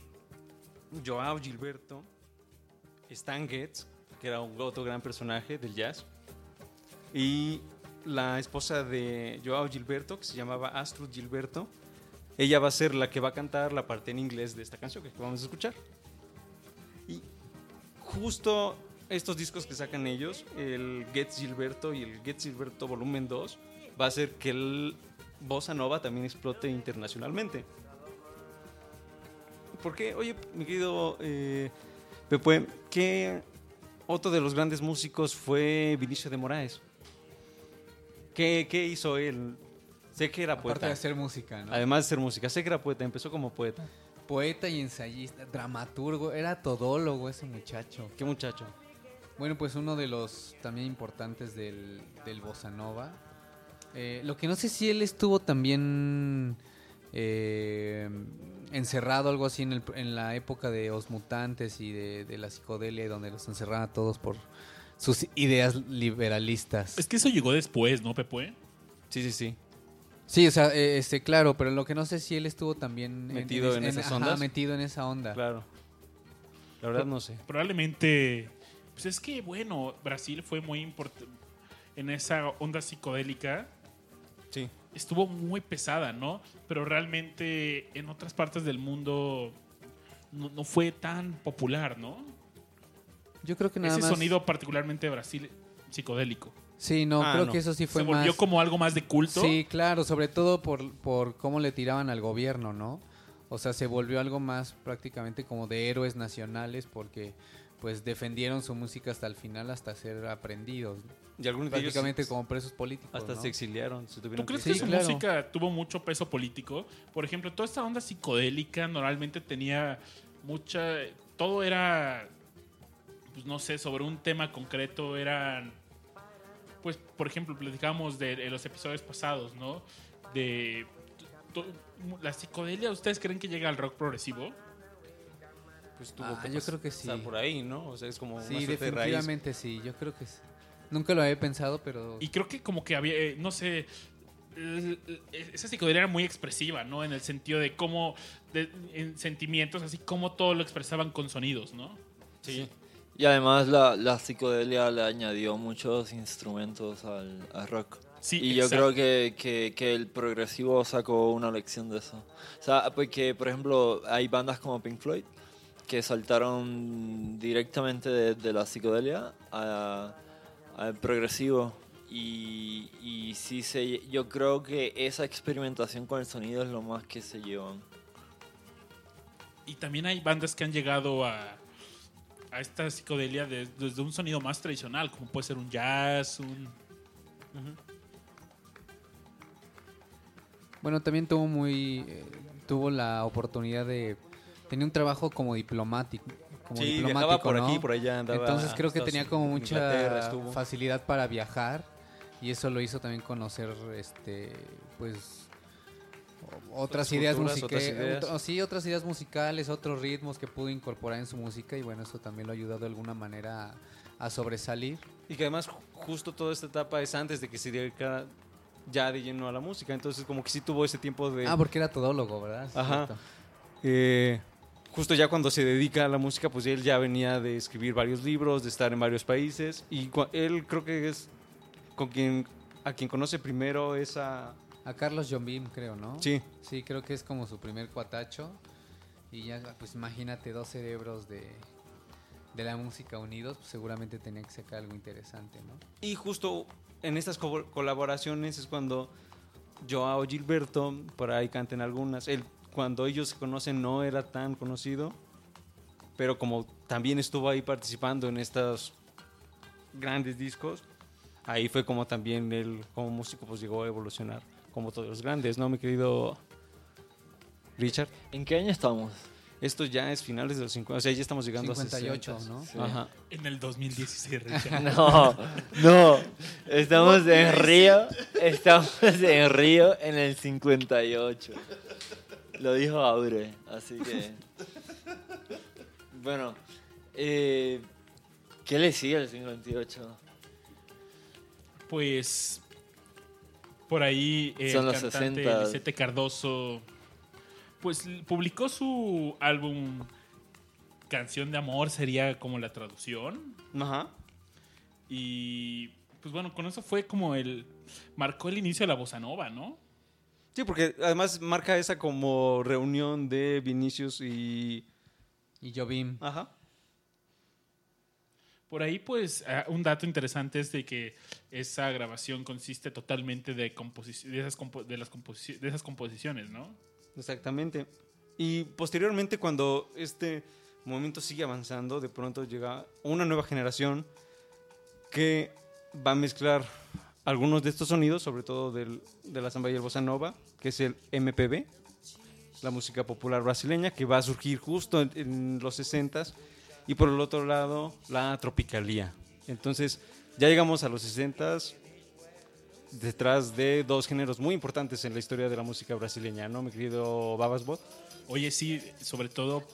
Joao Gilberto, Stan Getz, que era un otro gran personaje del jazz, y la esposa de Joao Gilberto, que se llamaba Astrud Gilberto, ella va a ser la que va a cantar la parte en inglés de esta canción que vamos a escuchar. Y justo estos discos que sacan ellos, el Gets Gilberto y el Gets Gilberto Volumen 2, va a hacer que el Bossa Nova también explote internacionalmente. Porque, oye, mi querido eh, Pepe, ¿qué otro de los grandes músicos fue Vinicio de Moraes? ¿Qué, qué hizo él? Sé que era Aparte poeta. de hacer música, ¿no? Además de ser música, sé que era poeta, empezó como poeta. Poeta y ensayista, dramaturgo, era todólogo ese muchacho. Qué muchacho. Bueno, pues uno de los también importantes del, del Bossa Nova. Eh, lo que no sé si él estuvo también eh, encerrado, algo así, en, el- en la época de Os Mutantes y de, de la psicodelia, donde los encerraban a todos por sus ideas liberalistas. Es que eso llegó después, ¿no, Pepe? Sí, sí, sí. Sí, o sea, eh, este, claro, pero lo que no sé si él estuvo también Metido en esas ajá, ondas. metido en esa onda. Claro. La verdad no sé. Probablemente. Pues es que, bueno, Brasil fue muy importante. en esa onda psicodélica, Sí. Estuvo muy pesada, ¿no? Pero realmente en otras partes del mundo no, no fue tan popular, ¿no? Yo creo que nada Ese más. sonido particularmente de Brasil psicodélico. Sí, no, Ah, creo no. que eso sí fue Se volvió más. como algo más de culto. Sí, claro, sobre todo por, por cómo le tiraban al gobierno, ¿no? O sea, se volvió algo más prácticamente como de héroes nacionales porque pues defendieron su música hasta el final, hasta ser aprendidos. ¿no? Y algunos ellos Prácticamente como presos políticos. hasta ¿no? se exiliaron. Se ¿Tú crees que que Sí, su claro. música tuvo mucho peso político? Por ejemplo, toda esta onda psicodélica normalmente tenía mucha... Todo era, pues no sé, sobre un tema concreto, eran... Pues, por ejemplo, platicábamos de, de los episodios pasados, ¿no? De... to- La psicodelia, ¿ustedes creen que llega al rock progresivo? pues tuvo Ah, que yo creo que sí. por ahí, ¿no? O sea, es como una Sí, suerte de raíz. definitivamente sí, yo creo que sí. Nunca lo había pensado, pero... Y creo que como que había, eh, no sé, el- esa psicodelia era muy expresiva, ¿no? En el sentido de cómo, de- en sentimientos, así como todo lo expresaban con sonidos, ¿no? Sí. Y además la, la psicodelia le añadió muchos instrumentos al, al rock. Sí, y yo creo que, que, que el progresivo sacó una lección de eso. O sea, porque, por ejemplo, hay bandas como Pink Floyd que saltaron directamente de, de la psicodelia a- al progresivo. Y, y sí se, yo creo que esa experimentación con el sonido es lo más que se llevan. Y también hay bandas que han llegado a, a esta psicodelia de- desde un sonido más tradicional, como puede ser un jazz, un... Bueno, también tuvo muy... eh, tuvo la oportunidad de... Tenía un trabajo como diplomático. Como Sí, diplomático, viajaba por ¿no? aquí, por allá. Andaba Entonces creo que tenía como mucha facilidad para viajar y eso lo hizo también conocer este pues otras Otras ideas musicales sí otras ideas musicales otros ritmos que pudo incorporar en su música y bueno eso también lo ha ayudado de alguna manera a, a sobresalir Y que además ju- justo toda esta etapa es antes de que se dedicara ya de lleno a la música. Entonces como que sí tuvo ese tiempo de... ah porque era todólogo verdad Ajá. Eh, justo ya cuando se dedica a la música, pues él ya venía de escribir varios libros, de estar en varios países. Y él creo que es con quien a quien conoce primero esa... a Carlos Jobim creo no Sí, sí creo que es como su primer cuatacho y ya pues imagínate dos cerebros de de la música unidos, pues seguramente tenía que sacar algo interesante, ¿no? y justo en estas co- colaboraciones es cuando Joao Gilberto, por ahí canten algunas, él cuando ellos se conocen no era tan conocido, pero como también estuvo ahí participando en estos grandes discos, ahí fue como también él como músico pues llegó a evolucionar como todos los grandes, ¿no, mi querido Richard? ¿En qué año estamos? Esto ya es finales de los 50, o sea, ya estamos llegando 58, a 60. ¿no? Sí. Ajá. En el 2016, Richard. [laughs] No, no. Estamos en Río. Estamos en Río en el 58. Lo dijo Aure, así que. Bueno, eh, ¿qué le sigue al 58? Pues por ahí eh, Son el los cantante 60. Lisette Cardoso pues publicó su álbum Canción de Amor sería como la traducción Ajá. y pues bueno, con eso fue como el marcó el inicio de la bossa nova, ¿no? Sí, porque además marca esa como reunión de Vinicius y... Y Jobim. Ajá. Por ahí, pues, ah, un dato interesante es de que esa grabación consiste totalmente de, de, esas, compo- de, las composi- de esas composiciones, ¿no? Exactamente. Y posteriormente, cuando este movimiento sigue avanzando, de pronto llega una nueva generación que va a mezclar algunos de estos sonidos, sobre todo del, de la samba y el bossa nova, que es el MPB, la música popular brasileña, que va a surgir justo en, los 60s, y por el otro lado, la tropicalía. Entonces, ya llegamos a los 60s, detrás de dos géneros muy importantes en la historia de la música brasileña, ¿no, mi querido Babasbot? Oye, sí, sobre todo,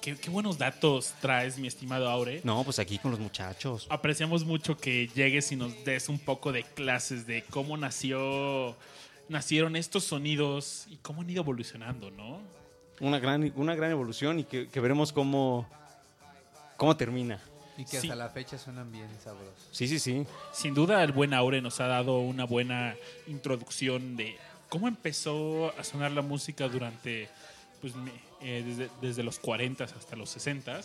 qué, qué buenos datos traes, mi estimado Aure. No, pues aquí con los muchachos. Apreciamos mucho que llegues y nos des un poco de clases de cómo nació, nacieron estos sonidos y cómo han ido evolucionando, ¿no? Una gran, una gran evolución y que, que veremos cómo, cómo termina. Y que Sí. hasta la fecha suenan bien sabrosos. Sí, sí, sí. Sin duda, el buen Aure nos ha dado una buena introducción de cómo empezó a sonar la música durante, pues, me- eh, desde, desde los 40 hasta los 60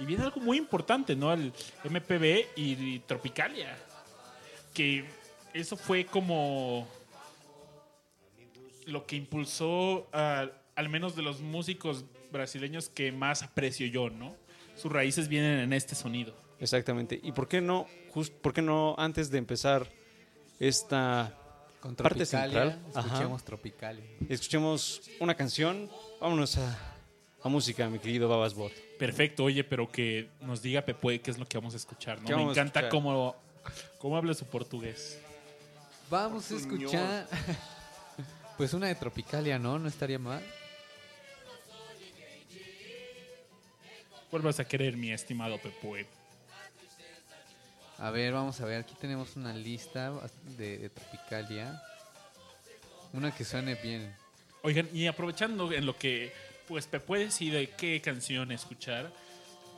Y viene algo muy importante, ¿no? El MPB y, y Tropicalia. Que eso fue como lo que impulsó a- al menos de los músicos brasileños que más aprecio yo, ¿no? Sus raíces vienen en este sonido. Exactamente. ¿Y por qué no, just, por qué no antes de empezar esta Con Parte central, ajá. escuchemos Tropicalia. escuchemos una canción? Vámonos a, a música, mi querido Babas Bot. Perfecto, oye, pero que nos diga Pepe qué es lo que vamos a escuchar, ¿no? ¿Qué Me encanta escuchar? cómo, cómo habla su portugués. Vamos a escuchar. [laughs] pues una de Tropicalia, ¿no? No estaría mal. ¿Cuál vas a querer, mi estimado Pepe? A ver, vamos a ver. Aquí tenemos una lista de, Tropicalia. Una que suene bien. Oigan, y aprovechando en lo que pues Pepe decide qué canción escuchar,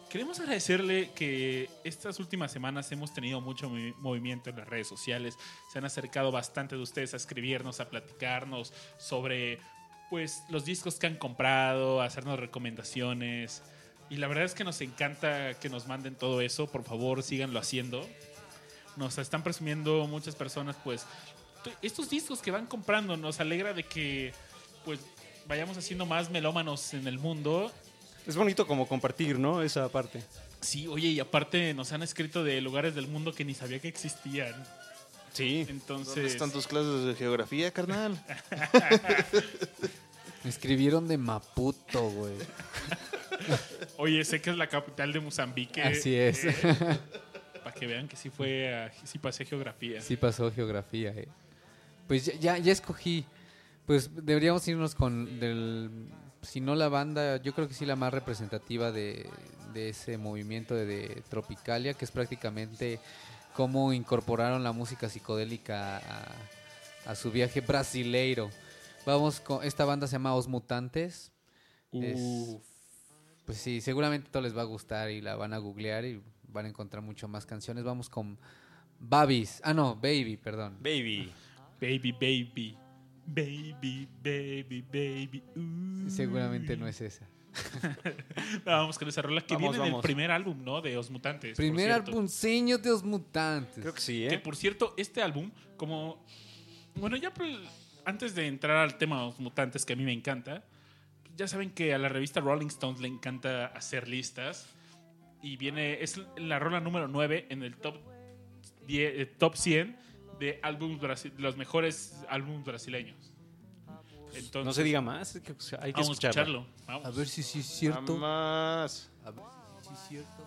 queremos agradecerle que estas últimas semanas hemos tenido mucho movi- movimiento en las redes sociales. Se han acercado bastante de ustedes a escribirnos, a platicarnos sobre pues los discos que han comprado, a hacernos recomendaciones. Y la verdad es que nos encanta que nos manden todo eso. Por favor, síganlo haciendo. Nos están presumiendo muchas personas, pues, estos discos que van comprando. Nos alegra de que, pues, vayamos haciendo más melómanos en el mundo. Es bonito como compartir, ¿no? Esa parte. Sí, oye, y aparte nos han escrito de lugares del mundo que ni sabía que existían. Sí. Entonces, ¿Dónde están tus clases de geografía, carnal? [laughs] Me escribieron de Maputo, güey. [laughs] oye, sé que es la capital de Mozambique. eh, Así es. para que vean que sí fue, a- sí pasé geografía. Sí pasó geografía, eh. Pues ya, ya, escogí. Pues deberíamos irnos con del... Si no la banda, yo creo que sí la más representativa de, de ese movimiento de, de Tropicalia, que es prácticamente cómo incorporaron la música psicodélica a, a su viaje brasileiro. Vamos con... Esta banda se llama Os Mutantes. Es- Uf. Pues sí, seguramente todo les va a gustar y la van a googlear y van a encontrar mucho más canciones. Vamos con Babis. Ah, no, Baby, perdón. Baby. Baby, baby. Baby, baby, baby. Seguramente no es esa. [laughs] Vamos con esa rola que Vamos, viene del vamos. primer álbum, ¿no? De Os Mutantes. Primer albumceño de Os Mutantes. Creo que sí, Que ¿eh? por cierto, este álbum, como. Bueno, ya antes de entrar al tema de los mutantes, que a mí me encanta, ya saben que a la revista Rolling Stones le encanta hacer listas. Y viene. Es la rola número 9 en el top, 10, eh, top 100 de álbumes brasi- los mejores álbumes brasileños. Entonces, No se diga más, es que, o sea, hay que vamos a escucharlo. escucharlo. Vamos. A ver si sí es cierto. Más. A ver si sí es cierto.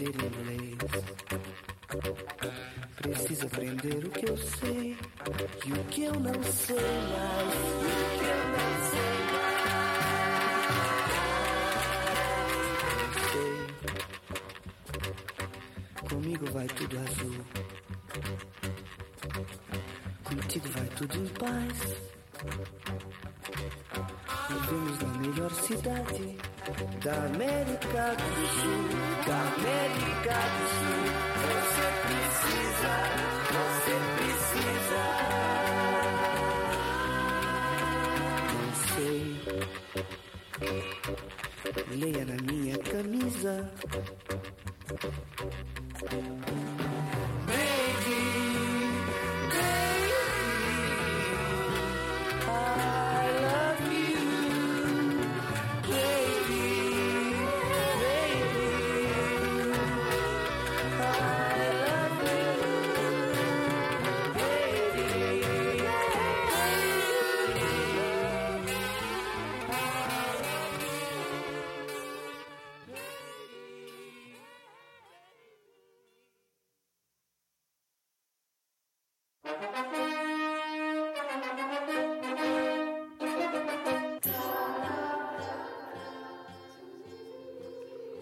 Aprender inglês. Precisa aprender o que eu sei e o que eu não sei mais. O que eu não sei mais. Sei. Comigo vai tudo azul. Contigo vai tudo em paz. Vivemos na melhor cidade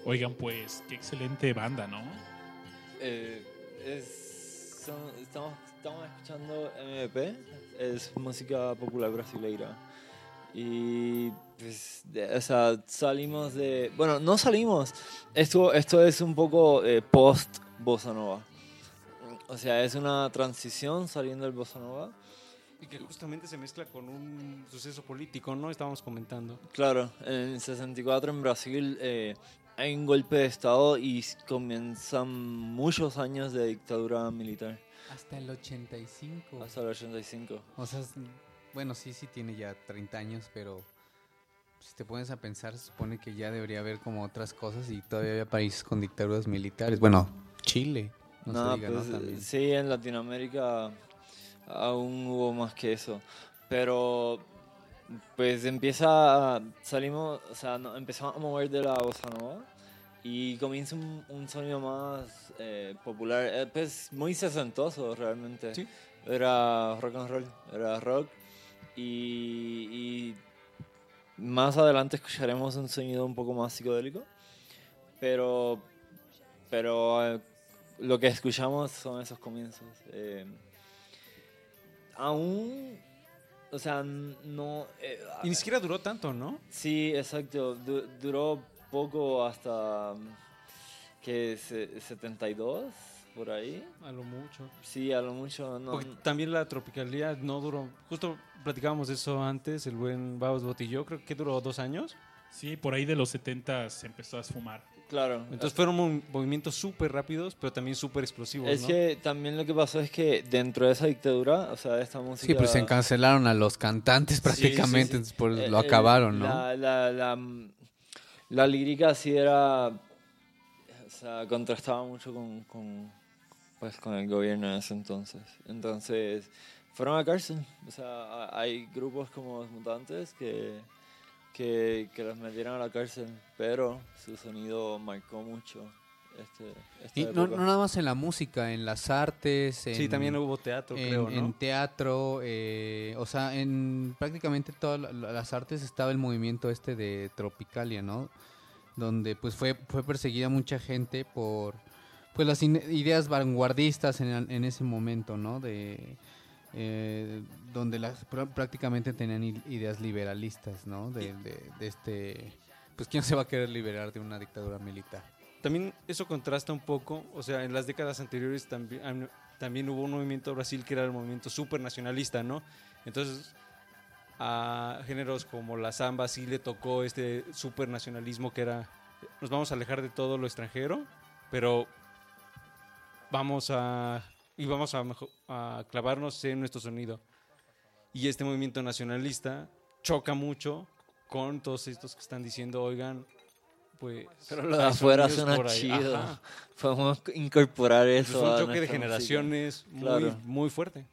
Oigan, pues, qué excelente banda, ¿no? Eh, es- son- estamos, estamos escuchando MVP, es música popular brasileira. Y pues, de- o sea, salimos de... Bueno, no salimos. Esto, esto es un poco eh, post bossa nova. O sea, es una transición saliendo del bossa nova. Y que justamente se mezcla con un suceso político, ¿no? Estábamos comentando. Claro, en el 64 en Brasil eh, hay un golpe de Estado y comienzan muchos años de dictadura militar, Hasta el 85. hasta el 85. O sea, bueno, sí, sí tiene ya 30 años, pero si te pones a pensar, se supone que ya debería haber como otras cosas y todavía había países con dictaduras militares. Bueno, Chile, no No, se diga, pues, sí, en Latinoamérica aún hubo más que eso. Pero pues empieza, salimos, o sea, no- empezamos a mover de la bossa nova y comienza un, un sonido más eh, popular, eh, pues muy sesentoso realmente. Sí. Era rock and roll, era rock y, y más adelante escucharemos un sonido un poco más psicodélico, pero, pero eh, lo que escuchamos son esos comienzos. eh, aún, o sea, n- no... eh, Y ni siquiera duró tanto, ¿no? Sí, exacto. du- duró poco hasta mm, que se- 72 por ahí. A lo mucho. Sí, a lo mucho. No, Porque también la tropicalía no duró. Justo platicábamos de eso antes, el buen Babos Botillo, creo que duró dos años. Sí, por ahí de los 70 se empezó a esfumar. Claro. Entonces fueron mo- movimientos súper rápidos, pero también súper explosivos. es ¿no? que también lo que pasó es que dentro de esa dictadura, o sea, esta música... Sí, pues se cancelaron a los cantantes prácticamente, sí. por Eh, lo eh, acabaron, ¿no? La, la, la, la lírica sí era. O sea, contrastaba mucho con, con, pues, con el gobierno en ese entonces. Entonces, fueron a cárcel. O sea, ha- hay grupos como los mutantes que, que, que los metieron a la cárcel, pero su sonido marcó mucho. Este, esta Y no, época. no nada más en la música, en las artes, en, Sí, también hubo teatro, en, creo, ¿no? en teatro, eh, o sea, en prácticamente todas la- la- las artes estaba el movimiento este de Tropicalia, ¿no? Donde pues fue, fue perseguida mucha gente por pues las ideas vanguardistas en, en ese momento, ¿no? De eh, donde las prá- prácticamente tenían ideas liberalistas, ¿no? De, de- de este pues quién se va a querer liberar de una dictadura militar. También eso contrasta un poco, o sea, en las décadas anteriores también, am- también hubo un movimiento en Brasil que era el movimiento super nacionalista, ¿no? Entonces, a géneros como la samba sí le tocó este super nacionalismo que era, nos vamos a alejar de todo lo extranjero, pero vamos a, y vamos a, clavarnos en nuestro sonido. Y este movimiento nacionalista choca mucho con todos estos que están diciendo, oigan, pues... Pero lo de afuera suena por ahí". chido. Ajá. Podemos incorporar Es eso. un a choque de generaciones muy, Claro. muy fuerte.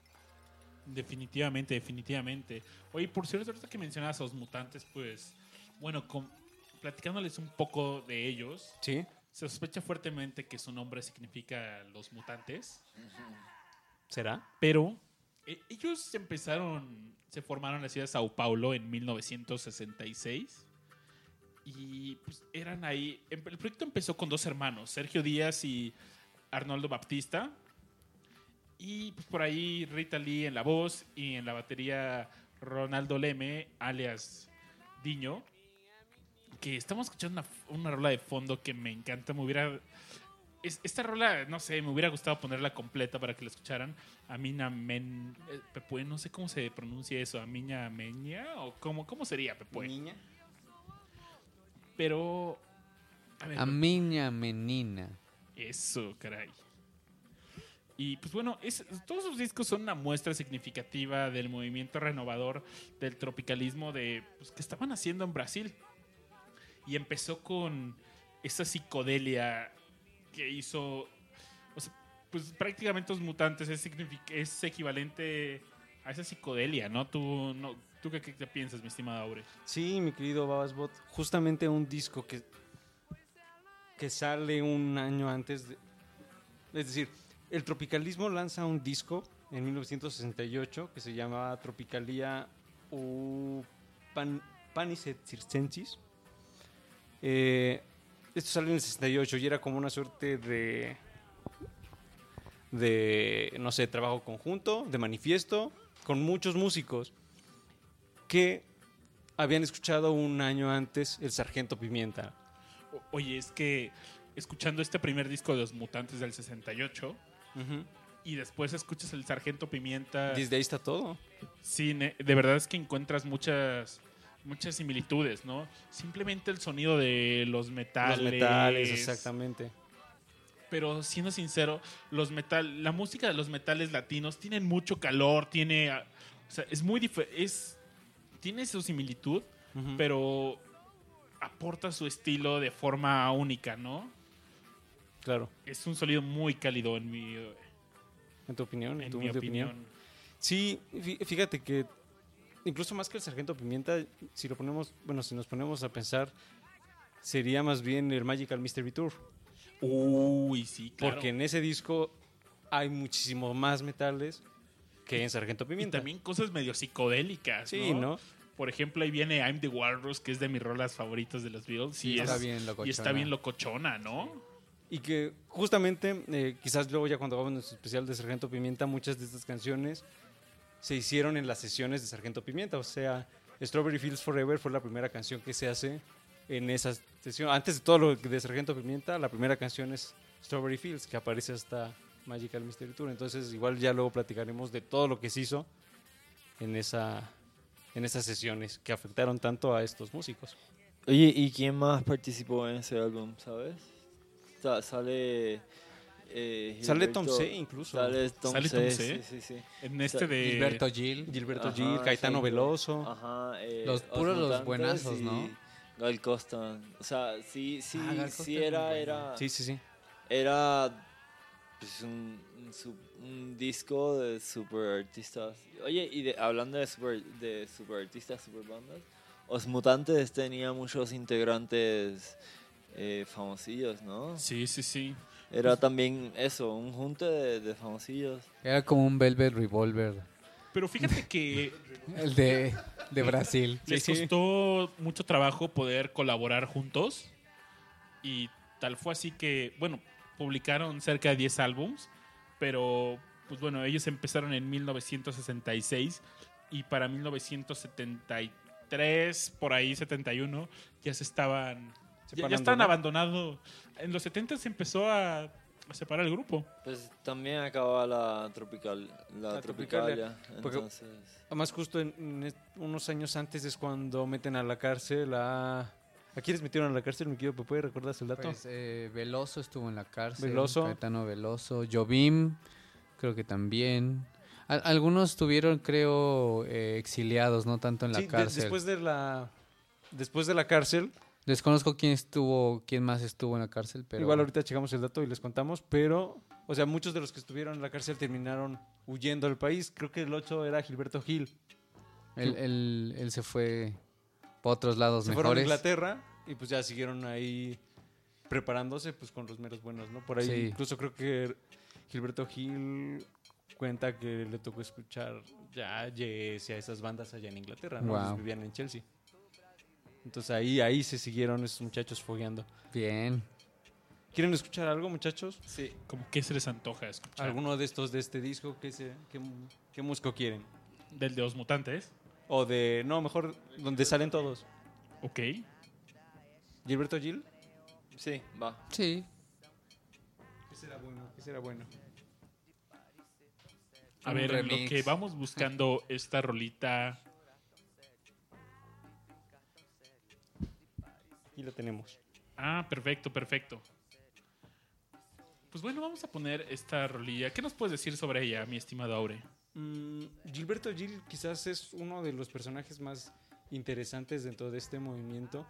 Definitivamente, definitivamente. Oye, por cierto, ahorita que mencionabas a los mutantes, pues, bueno, con- platicándoles un poco de ellos, Sí. Se sospecha fuertemente que su nombre significa los mutantes, ¿Será? pero eh, ellos empezaron, se formaron en la ciudad de Sao Paulo en 1966 y pues, eran ahí. em- El proyecto empezó con dos hermanos, Sergio Díaz y Arnoldo Baptista. Y pues, por ahí Rita Lee en la voz y en la batería Ronaldo Leme, alias Diño. Que estamos escuchando una, una rola de fondo que me encanta. Me hubiera. es- esta rola, no sé, me hubiera gustado ponerla completa para que la escucharan. Amina Men. eh, Pepue, no sé cómo se pronuncia eso. Amina Meña o cómo, cómo sería Pepue. Niña. Pero. A ver, menina. Eso, caray. Y pues bueno, es- todos sus discos son una muestra significativa del movimiento renovador del tropicalismo de, pues, que estaban haciendo en Brasil. Y empezó con esa psicodelia que hizo. o pues prácticamente los mutantes es, es equivalente a esa psicodelia, ¿no? ¿Tú, no, ¿tú qué, qué piensas, mi estimada Aure? Sí, mi querido Babasbot. Justamente un disco que, que sale un año antes. de- es decir, el tropicalismo lanza un disco en 1968 que se llama Tropicalia u Pan, Panis et Circensis. Eh, esto sale en el 68 y era como una suerte de de no sé, trabajo conjunto, de manifiesto con muchos músicos que habían escuchado un año antes el Sargento Pimienta. Oye, es que escuchando este primer disco de los mutantes del 68 y después escuchas el Sargento Pimienta. Desde ahí está todo. Sí, de verdad es que encuentras muchas muchas similitudes, ¿no? Simplemente el sonido de los metales. Los metales, exactamente. Pero siendo sincero, los metal, la música de los metales latinos tienen mucho calor, tiene, ah, o sea, es muy es tiene su similitud, pero aporta su estilo de forma única, ¿no? Claro, Es un sonido muy cálido en mi, en tu opinión, en, tu mi opinión. Sí, fí- fíjate que incluso más que el Sargento Pimienta, si lo ponemos, bueno, si nos ponemos a pensar, sería más bien el Magical Mystery Tour. Uy, sí, claro. Porque en ese disco hay muchísimo más metales que en Sargento y Pimienta. también cosas medio psicodélicas, sí, ¿no? ¿no? Por ejemplo, ahí viene I'm the Walrus, que es de mis rolas favoritas de los Beatles. Sí, y, está es- bien locochona. y está bien locochona, ¿no? Y que justamente, eh, quizás luego ya cuando hagamos nuestro especial de Sargento Pimienta, muchas de estas canciones se hicieron en las sesiones de Sargento Pimienta. O sea, Strawberry Fields Forever fue la primera canción que se hace en esa sesión. Antes de todo lo de Sargento Pimienta, la primera canción es Strawberry Fields, que aparece hasta Magical Mystery Tour. Entonces, igual ya luego platicaremos de todo lo que se hizo en, esa, en esas sesiones que afectaron tanto a estos músicos. Oye, ¿y quién más participó en ese álbum, sabes? Sa- sale... eh, Sale Tom C incluso. Sale Tom ¿Sale Tom C, C? sí, sí, sí. En este de... Gilberto Gil. Gilberto Ajá, Gil, Caetano sí. Veloso. Ajá, eh, Los puros los buenazos, y ¿no? Gal Costa. O sea, sí, sí, Ah, sí era, bueno. era, Sí, sí, sí. era pues, un, un disco de super artistas. Oye, y de, hablando de super, de super artistas, super bandas, Os Mutantes tenía muchos integrantes eh, famosillos, ¿no? Sí, sí, sí. Era también eso, un junte de, de famosillos. Era como un Velvet Revolver. Pero fíjate que [laughs] El de, de Brasil. les costó mucho trabajo poder colaborar juntos. Y tal fue así que, bueno, publicaron cerca de 10 álbums. Pero, pues bueno, ellos empezaron en 1966. Y para 1973, por ahí 71, ya se estaban... Ya, ¿no? abandonados. En los 70 se empezó a, a separar el grupo. Pues también acaba la tropical, la, La tropicalia. Tropicalia, Entonces, Además, justo en, unos años antes es cuando meten a la cárcel a... ¿A quiénes metieron a la cárcel? ¿Me quiero puede recordarse el dato? Pues, eh, Veloso estuvo en la cárcel. Veloso. Caetano Veloso. Jobim, creo que también. Al- algunos estuvieron, creo, eh, exiliados, no tanto en la Sí, de- cárcel. después de la... Después de la cárcel, Desconozco quién estuvo, quién más estuvo en la cárcel, pero igual ahorita checamos el dato y les contamos, pero, o sea, muchos de los que estuvieron en la cárcel terminaron huyendo del país. Creo que el 8 era Gilberto Gil. él, él- él se fue por otros lados Se fueron a mejores. Inglaterra y pues ya siguieron ahí preparándose pues con los meros buenos, ¿no? Por ahí Sí. incluso creo que Gilberto Gil cuenta que le tocó escuchar ya Yes y a esas bandas allá en Inglaterra, ¿no? Ellos vivían en Chelsea. Entonces ahí, ahí se siguieron esos muchachos fogueando. Bien. ¿Quieren escuchar algo, muchachos? Sí. Como que se les antoja escuchar. ¿Alguno de estos de este disco? ¿Qué, se, qué, qué músico quieren? Del de los mutantes. O de, no, mejor donde salen todos. Ok. Gilberto Gil. Sí, va. Sí. ¿Qué será bueno? ¿Qué será bueno? A Un ver, en lo que vamos buscando esta rolita. Y lo tenemos. Ah, perfecto, perfecto. Pues bueno, vamos a poner esta rolilla. ¿Qué nos puedes decir sobre ella, mi estimado Aure? Mm, Gilberto Gil quizás es uno de los personajes más interesantes dentro de este movimiento.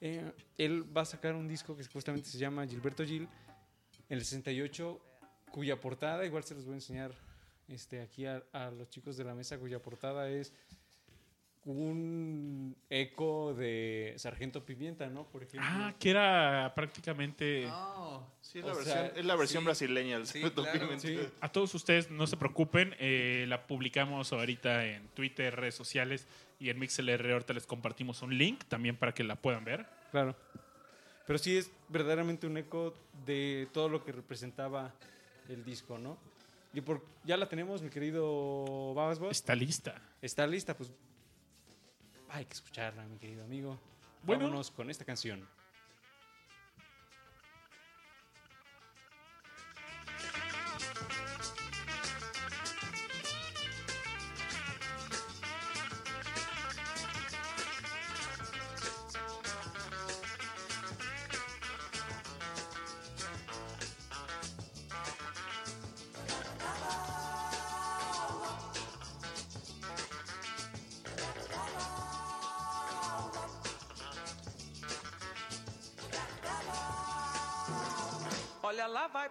Eh, él va a sacar un disco que justamente se llama Gilberto Gil en el 68, cuya portada, igual se los voy a enseñar este, aquí a, a los chicos de la mesa, cuya portada es un eco de Sargento Pimienta, ¿no? Por ejemplo. Ah, que era prácticamente... Sí, es la sea, versión, es la versión sí. brasileña del Sí, Sargento claro, Pimienta. sí. A todos ustedes, no se preocupen, eh, la publicamos ahorita en Twitter, redes sociales y en MixLR. Ahorita les compartimos un link también para que la puedan ver. Claro. Pero sí es verdaderamente un eco de todo lo que representaba el disco, ¿no? Y por, ya la tenemos, mi querido Babas Boss. Está lista. Está lista, pues hay que escucharla, mi querido amigo. Bueno. Vámonos con esta canción.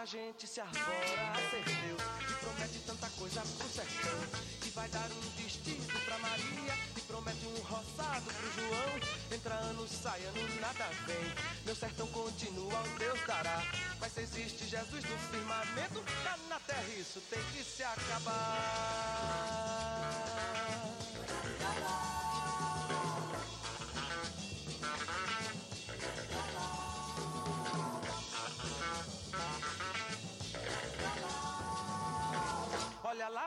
Muita gente se arvora Deus e promete tanta coisa pro sertão. Que vai dar um vestido pra Maria e promete um roçado pro João. Entra ano, sai ano, nada vem. Meu sertão continua, o Deus dará. Mas se existe Jesus no firmamento, cá na terra isso tem que se acabar. Olha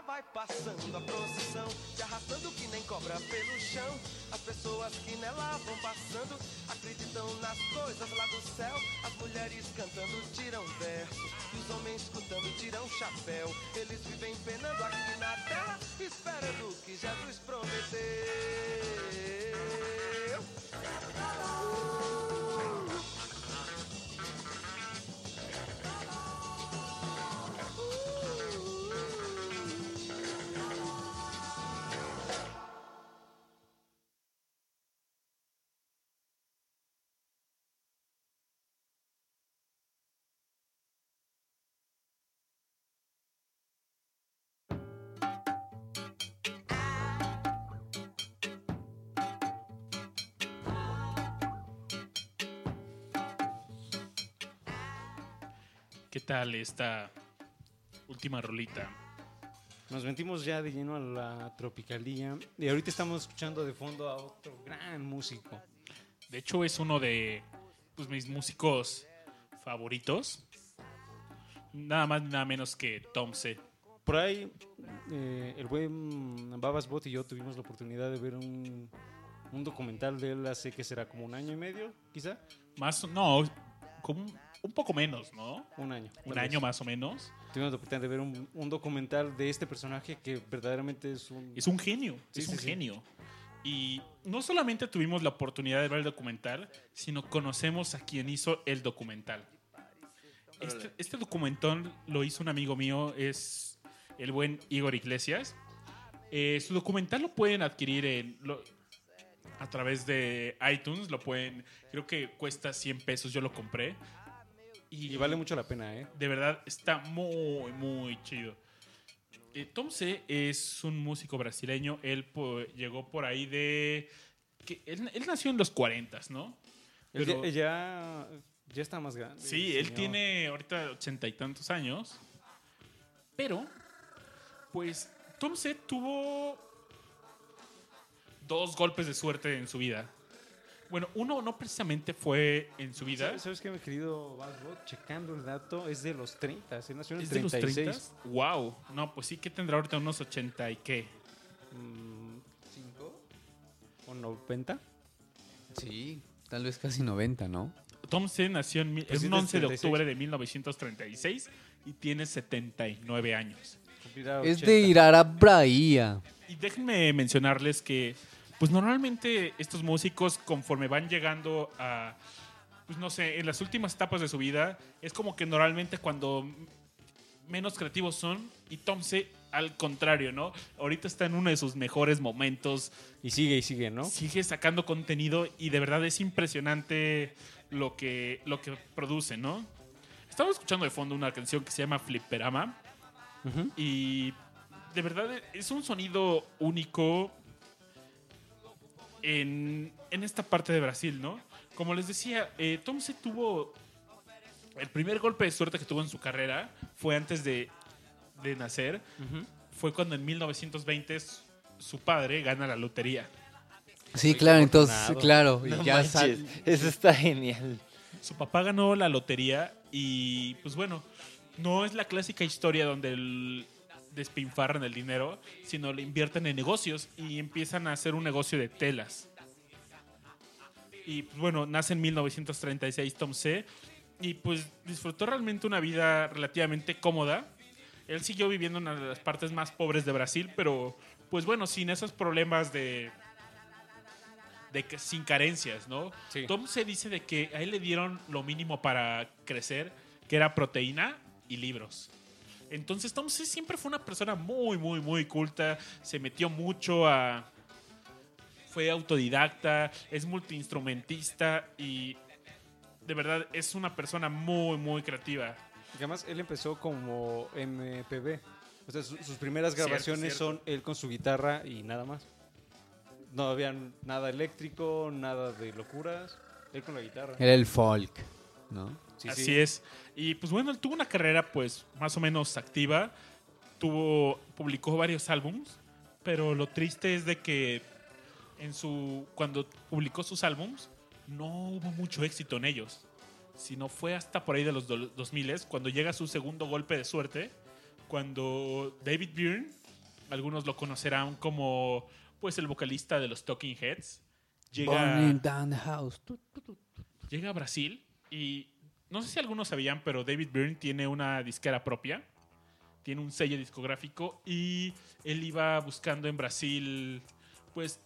vai passando a procissão, se arrastando que nem cobra pelo chão. As pessoas que nela vão passando acreditam nas coisas lá do céu. As mulheres cantando tiram verso e os homens escutando tiram chapéu. Eles vivem penando aqui na terra, esperando o que Jesus prometeu. ¿Qué tal esta última rolita? Nos metimos ya de lleno a la tropicalía y ahorita estamos escuchando de fondo a otro gran músico. De hecho, es uno de pues, mis músicos favoritos. Nada más, nada menos que Tom C. Por ahí, eh, el buen Babas Bot y yo tuvimos la oportunidad de ver un, un documental de él hace que será como un año y medio, quizá. Más, no, como un, poco menos, ¿no? Un año. Un año vez. más o menos. Tuvimos la oportunidad de ver un, un documental de este personaje que verdaderamente es un... Es un genio, Sí, es sí, un sí. genio. Y no solamente tuvimos la oportunidad de ver el documental, sino conocemos a quien hizo el documental. Este, este documental lo hizo un amigo mío, es el buen Igor Iglesias. Eh, su documental lo pueden adquirir en, lo- a través de iTunes, lo pueden, creo que cuesta 100 pesos, yo lo compré. Y vale mucho la pena, ¿eh? De verdad, está muy, muy chido. Eh, Tom C. es un músico brasileño. Él po- llegó por ahí de... Que él, él nació en los 40, ¿no? Él Pero- ya, ya, ya está más grande. sí, él tiene ahorita ochenta y tantos años. Pero, pues, Tom C. tuvo dos golpes de suerte en su vida. Bueno, uno no precisamente fue en su vida. ¿Sabes, ¿Sabes qué, mi querido Basbot? Checando el dato, es de los 30. Él nació en el ¿Es de los 36. 30? Wow. No, pues sí que tendrá ahorita unos 80 y qué. Mm, ¿O 90? Sí, tal vez casi 90, ¿no? Tom C. nació en, Pues en del 11 de 36. octubre de 1936 y tiene 79 años. Es 80. de Irara Bahía. Y déjenme mencionarles que, pues normalmente estos músicos, conforme van llegando a, pues no sé, en las últimas etapas de su vida, es como que normalmente cuando menos creativos son, y Tom C. al contrario, ¿no? Ahorita está en uno de sus mejores momentos, Y sigue y sigue, ¿no? sigue sacando contenido y de verdad es impresionante lo que, lo que produce, ¿no? Estamos escuchando de fondo una canción que se llama Flipperama y de verdad es un sonido único en, en esta parte de Brasil, ¿no? Como les decía, eh, Tom se tuvo el primer golpe de suerte que tuvo en su carrera fue antes de, de nacer, fue cuando en 1920 su- padre gana la lotería. Sí, claro, entonces, claro. y ya sal- eso está genial. Su papá ganó la lotería y pues bueno, no es la clásica historia donde el despinfarran el dinero, sino le invierten en negocios y empiezan a hacer un negocio de telas. Y pues bueno, nace en 1936 Tom C. Y pues disfrutó realmente una vida relativamente cómoda. Él siguió viviendo en una de las partes más pobres de Brasil, pero pues bueno, sin esos problemas de, de que, sin carencias, ¿no? Sí. Tom se dice de que a él le dieron lo mínimo para crecer, que era proteína y libros. Entonces Tom C siempre fue una persona muy, muy, muy culta, se metió mucho a... Fue autodidacta, es multiinstrumentista y de verdad es una persona muy, muy creativa. Y además, él empezó como MPB. O sea, su- sus primeras Cierto, grabaciones cierto. son él con su guitarra y nada más. No había nada eléctrico, nada de locuras. Él con la guitarra. Era el folk, ¿no? Sí, Así sí. es. Y pues bueno, él tuvo una carrera pues más o menos activa. Tuvo, publicó varios álbums, pero lo triste es de que en su cuando publicó sus álbums no hubo mucho éxito en ellos. Sino fue hasta por ahí de los do- 2000 cuando llega su segundo golpe de suerte, cuando David Byrne, algunos lo conocerán como pues el vocalista de los Talking Heads, llega down the house. Llega a Brasil y no sé si algunos sabían, pero David Byrne tiene una disquera propia, tiene un sello discográfico y él iba buscando en Brasil, pues,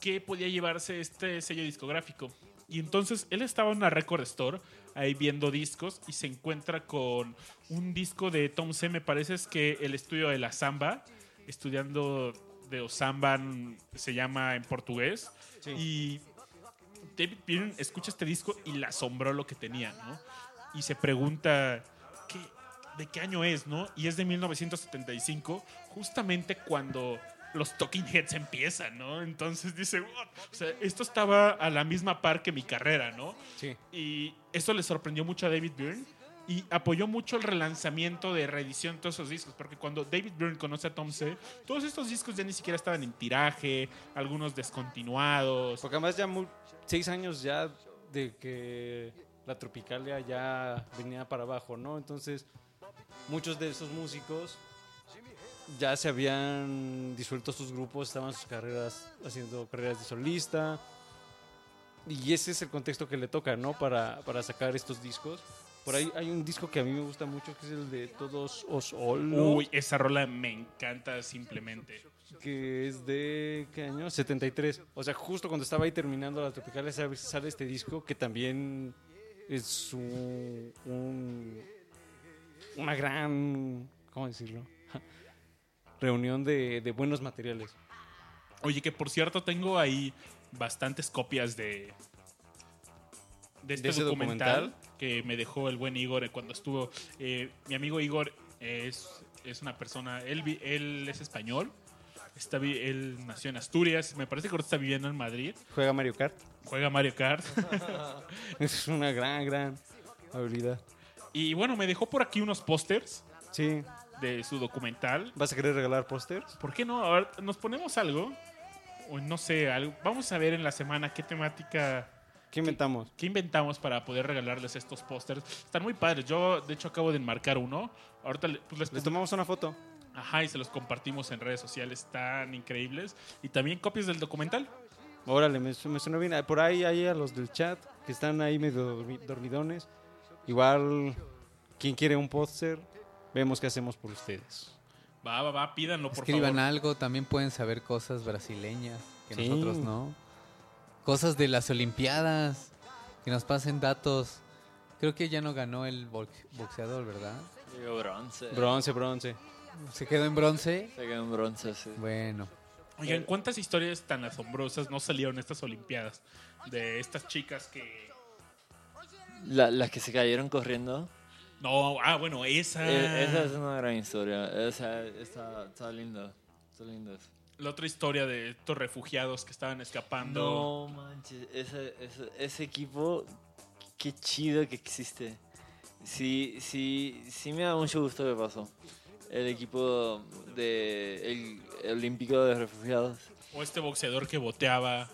qué podía llevarse este sello discográfico. Y entonces él estaba en una record store ahí viendo discos y se encuentra con un disco de Tom C. Me parece es que el estudio de la samba, estudiando de Osamba se llama en portugués. Sí. Y David Byrne escucha este disco y le asombró lo que tenía, ¿no? Y se pregunta, ¿qué, ¿de qué año es, no? Y es de 1975, justamente cuando los Talking Heads empiezan, ¿no? Entonces dice, "What?". o sea, esto estaba a la misma par que mi carrera, ¿no? Sí. Y eso le sorprendió mucho a David Byrne. Y apoyó mucho el relanzamiento de reedición de todos esos discos, porque cuando David Byrne conoce a Tom C, todos estos discos ya ni siquiera estaban en tiraje, algunos descontinuados. Porque además ya seis años ya de que la Tropicalia ya venía para abajo, ¿no? Entonces, muchos de esos músicos ya se habían disuelto sus grupos, estaban sus carreras haciendo carreras de solista. Y ese es el contexto que le toca, ¿no? Para, para sacar estos discos. Por ahí hay un disco que a mí me gusta mucho, que es el de Todos Os Olo, Uy, esa rola me encanta simplemente. que es de, ¿qué año? 73. O sea, justo cuando estaba ahí terminando la Tropicalia sale, sale este disco que también es un, un- una gran, ¿cómo decirlo? [laughs] Reunión de, de buenos materiales. Oye, que por cierto tengo ahí bastantes copias de, de este ¿De documental, documental? que me dejó el buen Igor cuando estuvo. eh, mi amigo Igor es, es una persona, él, él es español, está, él nació en Asturias, me parece que ahora está viviendo en Madrid, Juega Mario Kart. juega Mario Kart. [laughs] Es una gran, gran habilidad. y bueno, me dejó por aquí unos pósters Sí. de su documental. ¿Vas a querer regalar pósters? ¿Por qué no? A ver, nos ponemos algo. O no sé, algo. vamos a ver en la semana qué temática ¿Qué inventamos? ¿Qué inventamos para poder regalarles estos pósters? Están muy padres. Yo, de hecho, acabo de enmarcar uno. Ahorita pues, les Les tomamos una foto. Ajá, y se los compartimos en redes sociales. Están increíbles. Y también copias del documental. Órale, me, me suena bien. Por ahí hay a los del chat que están ahí medio dormi- dormidones. Igual, quien quiere un póster, vemos qué hacemos por ustedes. Va, va, va, pídanlo, por Escriban favor. algo, también pueden saber cosas brasileñas que Sí. nosotros no. Cosas de las Olimpiadas, que nos pasen datos. Creo que ya no ganó el box- boxeador, ¿verdad? Digo bronce. Bronce, bronce. ¿Se quedó en bronce? Se quedó en bronce, sí. Bueno, Oigan, ¿cuántas historias tan asombrosas no salieron estas Olimpiadas? De estas chicas que... La- las que se cayeron corriendo. No, ah, bueno, esa... eh, esa es una gran historia. O sea, está, está lindo. Está lindo eso. La otra historia de estos refugiados que estaban escapando. No manches, ese, ese, ese equipo, qué chido que existe. Sí, sí, sí me da mucho gusto que pasó. El equipo de el, olímpico de refugiados. O este boxeador que boteaba.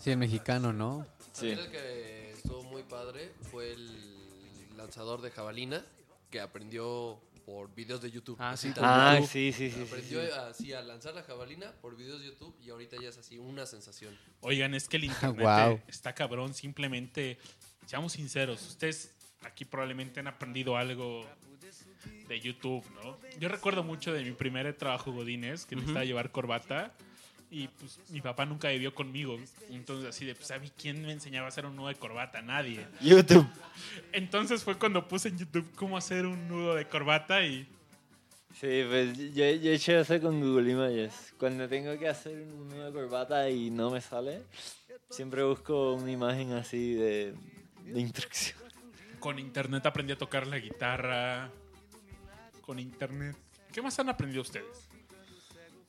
sí, el mexicano, ¿no? Sí. El que estuvo muy padre fue el lanzador de jabalina que aprendió por videos de YouTube. Ah, sí, Ah, YouTube. sí, sí, sí. sí, Aprendió sí. así a lanzar la jabalina por videos de YouTube y ahorita ya es así una sensación. Oigan, es que el [laughs] internet Guau. está cabrón. Simplemente, seamos sinceros, ustedes aquí probablemente han aprendido algo de YouTube, ¿no? Yo recuerdo mucho de mi primer trabajo Godines, que necesitaba llevar corbata. Y pues mi papá nunca vivió conmigo. Entonces así de, pues, ¿sabes quién me enseñaba a hacer un nudo de corbata? Nadie. YouTube. Entonces fue cuando puse en YouTube cómo hacer un nudo de corbata y... Sí, pues yo, yo he hecho eso con Google Images. Cuando tengo que hacer un nudo de corbata y no me sale, siempre busco una imagen así de, de instrucción. Con internet aprendí a tocar la guitarra. Con internet. ¿Qué más han aprendido ustedes?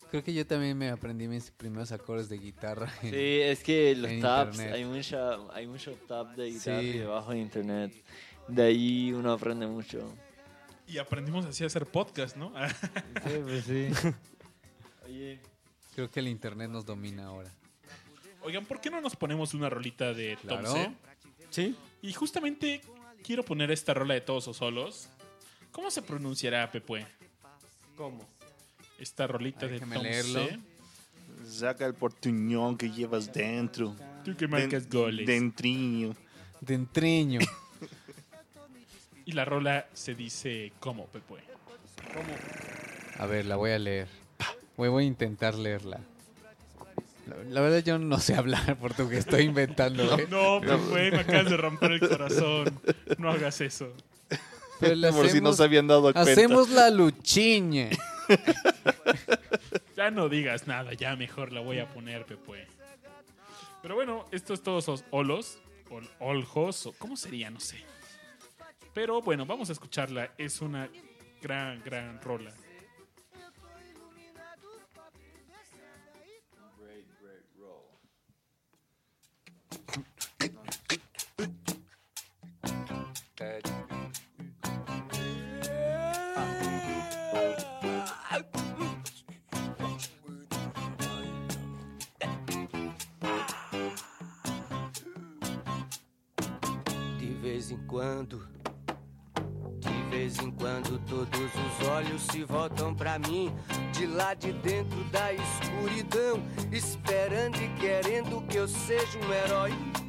Creo que yo también me aprendí mis primeros acordes de guitarra. [laughs] en- Sí, es que los tabs, internet. hay mucha, hay mucho tab de guitarra Sí. y debajo de internet. De ahí uno aprende mucho. Y aprendimos así a hacer podcast, ¿no? [laughs] Sí, pues sí. [laughs] Oye, Creo que el internet nos domina ahora. Oigan, ¿por qué no nos ponemos una rolita de Tom Claro. C? ¿Sí? Y justamente quiero poner esta rola de Todos o Solos. ¿Cómo se pronunciará, Pepue? ¿Cómo? Esta rolita de Déjeme Tom leerlo. C. Saca el portuñón que llevas dentro. Tú que marcas goles. Dentriño. De entriño. Y la rola se dice ¿cómo, Pepue? A ver, la voy a leer. Voy, voy a intentar leerla. La, la verdad yo no sé hablar [laughs] portugués, estoy inventando. ¿eh? No, Pepue, me acabas de romper el corazón. No hagas eso. Pero Por si no se habían dado cuenta. Hacemos la luchiña. [laughs] Ya no digas nada, ya mejor la voy a poner, Pepue. Pero bueno, estos todos los olos, ol- oljos, ¿cómo sería? No sé. Pero bueno, vamos a escucharla. Es una gran, gran rola. Vez em quando, de vez em quando, todos os olhos se voltam pra mim, de lá de dentro da escuridão, esperando e querendo que eu seja um herói.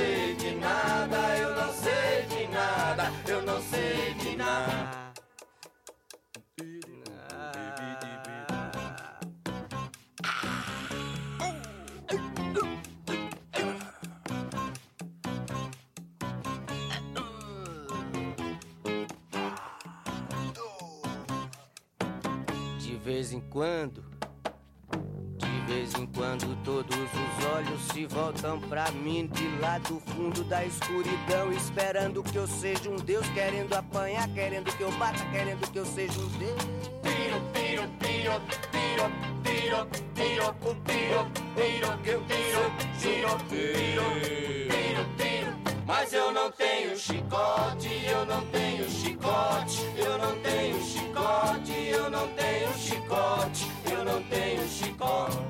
Sei de nada, eu não sei de nada, eu não sei de nada. De vez em quando, de vez em quando, todos se voltam pra mim, de lá do fundo da escuridão, esperando que eu seja um Deus, querendo apanhar, querendo que eu bata, querendo que eu seja um Deus. Piro, piro, piro, piro, piro, piro, o piro, piro, que eu tiro, tiro, piro, piro, piro. Mas eu não tenho chicote, eu não tenho chicote, eu não tenho chicote, eu não tenho chicote, eu não tenho chicote.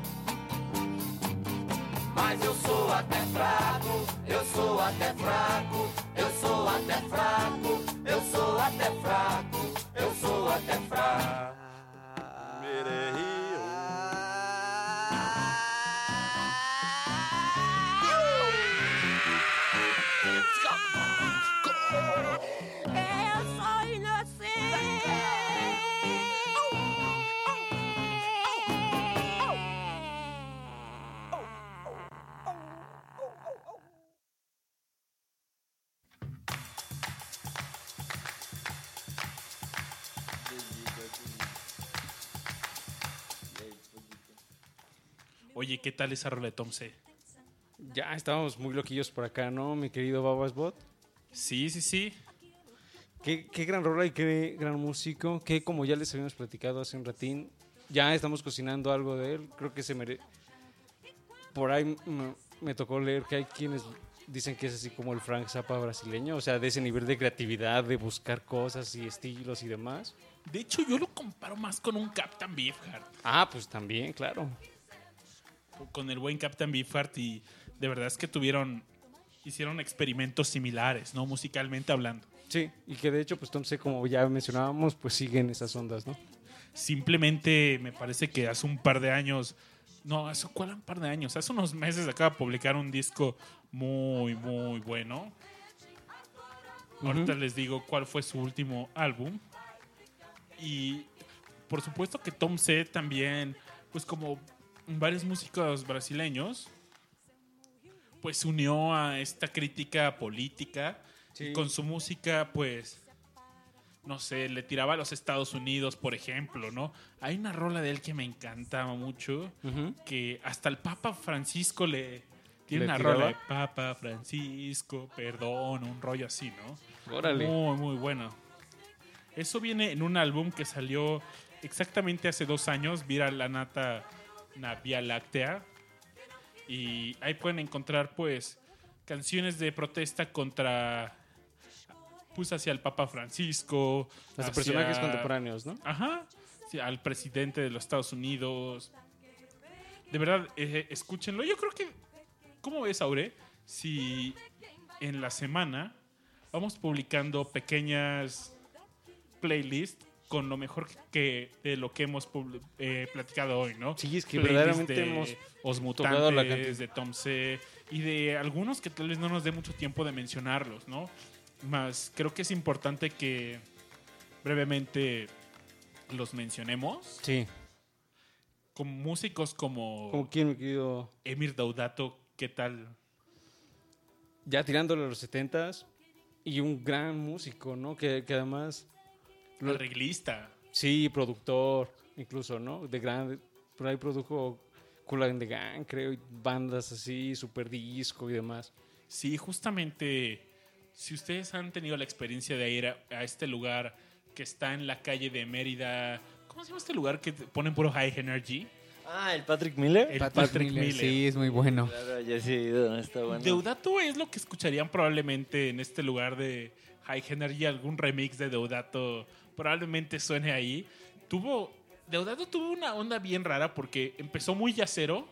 Mas eu sou até fraco, eu sou até fraco, eu sou até fraco, eu sou até fraco, eu sou até fraco. Oye, ¿qué tal esa rola de Tom C? Ya estábamos muy loquillos por acá, ¿no, mi querido Babasbot? Sí, sí, sí. Qué, qué gran rola y qué gran músico. Que como ya les habíamos platicado hace un ratín, ya estamos cocinando algo de él. Creo que se merece. Por ahí me, me tocó leer que hay quienes dicen que es así como el Frank Zappa brasileño, o sea, de ese nivel de creatividad, de buscar cosas y estilos y demás. De hecho, yo lo comparo más con un Captain Beefheart. Ah, pues también, claro. Con el buen Captain Beefheart y de verdad es que tuvieron, hicieron experimentos similares, ¿no? Musicalmente hablando. Sí, y que de hecho, pues entonces, como ya mencionábamos, pues siguen esas ondas, ¿no? Simplemente me parece que hace un par de años, no, hace cuál un par de años, hace unos meses acaba de publicar un disco muy, muy bueno. Ahorita les digo cuál fue su último álbum. Y por supuesto que Tom C también, pues como varios músicos brasileños, pues se unió a esta crítica política y con su música, pues, no sé, le tiraba a los Estados Unidos, por ejemplo, ¿no? Hay una rola de él que me encantaba mucho, que hasta el Papa Francisco le tiene ¿Le una tiraba? rola de Papa Francisco, perdón, un rollo así, ¿no? Órale. Muy, muy bueno. Eso viene en un álbum que salió exactamente hace dos años, Vira la Nata, una Vía Láctea. Y ahí pueden encontrar, pues, canciones de protesta contra pues hacia el Papa Francisco. Hacia- personajes contemporáneos, ¿no? Ajá. al presidente de los Estados Unidos. De verdad, eh, escúchenlo. Yo creo que. ¿Cómo ves, Aure? Si en la semana vamos publicando pequeñas playlists con lo mejor que de lo que hemos eh, platicado hoy, ¿no? Sí, es que Playlists verdaderamente de hemos Os tocado la cantidad. de Tom C. y de algunos que tal vez no nos dé mucho tiempo de mencionarlos, ¿no? Más creo que es importante que brevemente los mencionemos. Sí. Con músicos como, Como quien, mi querido. Emir Daudato, ¿qué tal? Ya tirándole a los 70s. Y un gran músico, ¿no? Que, que además. Lo- Arreglista. Sí, productor, incluso, ¿no? De grande. Por ahí produjo Cool and the Gang, creo, y bandas así, super disco y demás. Sí, justamente, si ustedes han tenido la experiencia de ir a, a este lugar que está en la calle de Mérida, ¿cómo se llama este lugar que ponen puro high energy? Ah, el Patrick Miller. El Patrick Patrick, Miller, Miller. sí, es muy bueno. Claro, ya sí está bueno. Deudato es lo que escucharían probablemente en este lugar de High Energy, algún remix de Deudato probablemente suene ahí. Tuvo, Deudato tuvo una onda bien rara porque empezó muy jazzero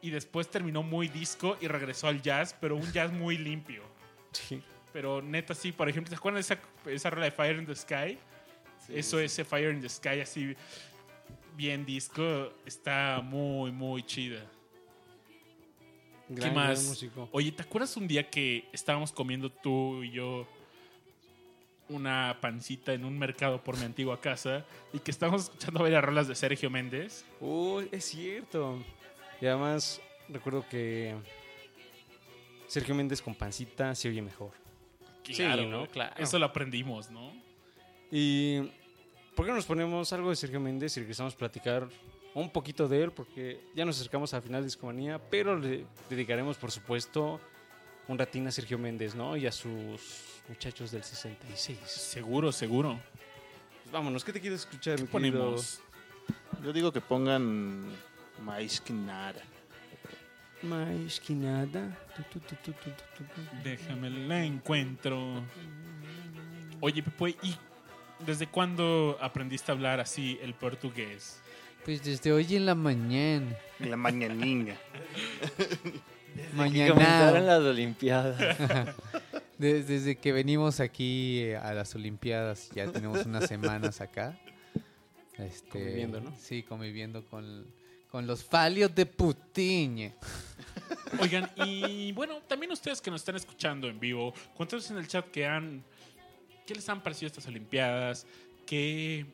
y después terminó muy disco y regresó al jazz, pero un jazz muy limpio. Sí. Pero neta, sí, por ejemplo, ¿se acuerdan de esa, esa rola de Fire in the Sky? Eso, ese Fire in the Sky así bien disco, está muy, muy chida. Gran, ¿Qué más? gran. Oye, ¿te acuerdas un día que estábamos comiendo tú y yo una pancita en un mercado por mi antigua casa y que estábamos escuchando varias rolas de Sergio Méndez? Uy, es cierto. Y además, recuerdo que Sergio Méndez con pancita se oye mejor. Claro, ¿no? Claro. Eso lo aprendimos, ¿no? Y ¿por qué no nos ponemos algo de Sergio Méndez y regresamos a platicar un poquito de él? Porque ya nos acercamos al final de Discomanía, pero le dedicaremos, por supuesto, un ratín a Sergio Méndez, ¿no? Y a sus muchachos del 66. Seguro, seguro. Vámonos, ¿qué te quieres escuchar, ¿Qué mi querido? ponemos? Yo digo que pongan maíz que nada. Más que nada. Déjame la encuentro. Oye, Pepe, ¿y desde cuándo aprendiste a hablar así el portugués? Pues desde hoy en la mañana. La mañanina. [laughs] Que Mañana. las Olimpiadas. [laughs] De- desde que venimos aquí eh, a las Olimpiadas, ya tenemos unas semanas acá. Este, Conviviendo, ¿no? Sí, conviviendo con, con los falios de Putin. Oigan, y bueno, también ustedes que nos están escuchando en vivo, cuéntanos en el chat que han, qué les han parecido estas Olimpiadas, qué,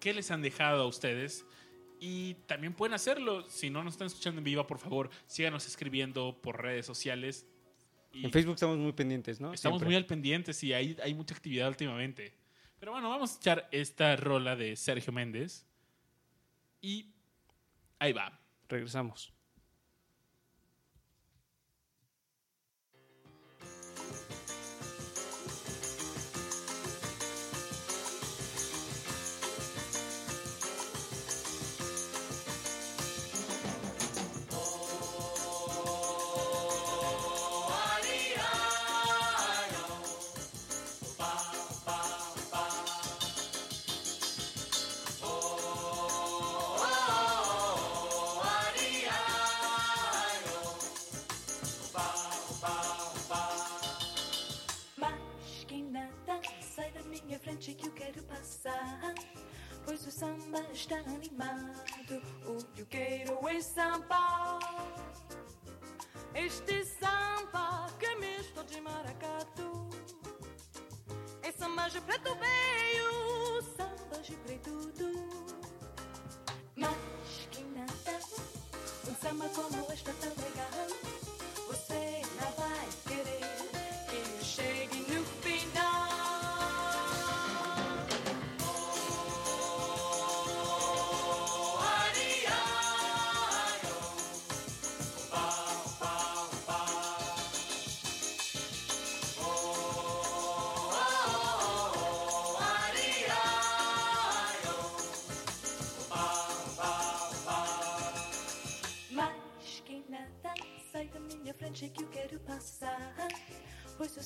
qué les han dejado a ustedes. Y también pueden hacerlo. Si no nos están escuchando en vivo, por favor, síganos escribiendo por redes sociales. Y En Facebook estamos muy pendientes, ¿no? estamos Siempre. muy al pendiente, y hay, hay mucha actividad últimamente. Pero bueno, vamos a echar esta rola de Sergio Méndez. Y ahí va. Regresamos. Samba está animado, o que eu quero é samba. Este samba que é misto de maracatu. É samba de preto veio, samba de preto tudo. Mas que nada, um samba como este é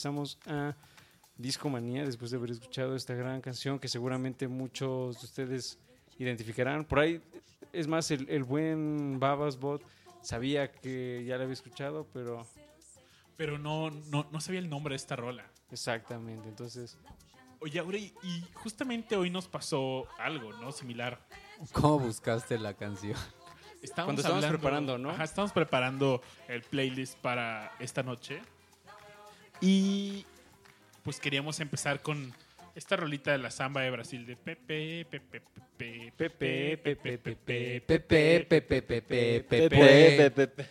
Regresamos a Discomanía después de haber escuchado esta gran canción que seguramente muchos de ustedes identificarán. Por ahí, es más, el, el buen Babas Bot sabía que ya la había escuchado, pero Pero no, no, no sabía el nombre de esta rola. exactamente, entonces Oye, Aure, y justamente hoy nos pasó algo, ¿no? Similar. ¿Cómo buscaste la canción? Estábamos Cuando estábamos hablando- preparando, ¿no? Ajá, estamos preparando el playlist para esta noche. Y pues queríamos empezar con esta rolita de la samba de Brasil de Pepe, Pepe, Pepe, Pepe, Pepe, Pepe, Pepe, Pepe, Pepe, Pepe, Pepe,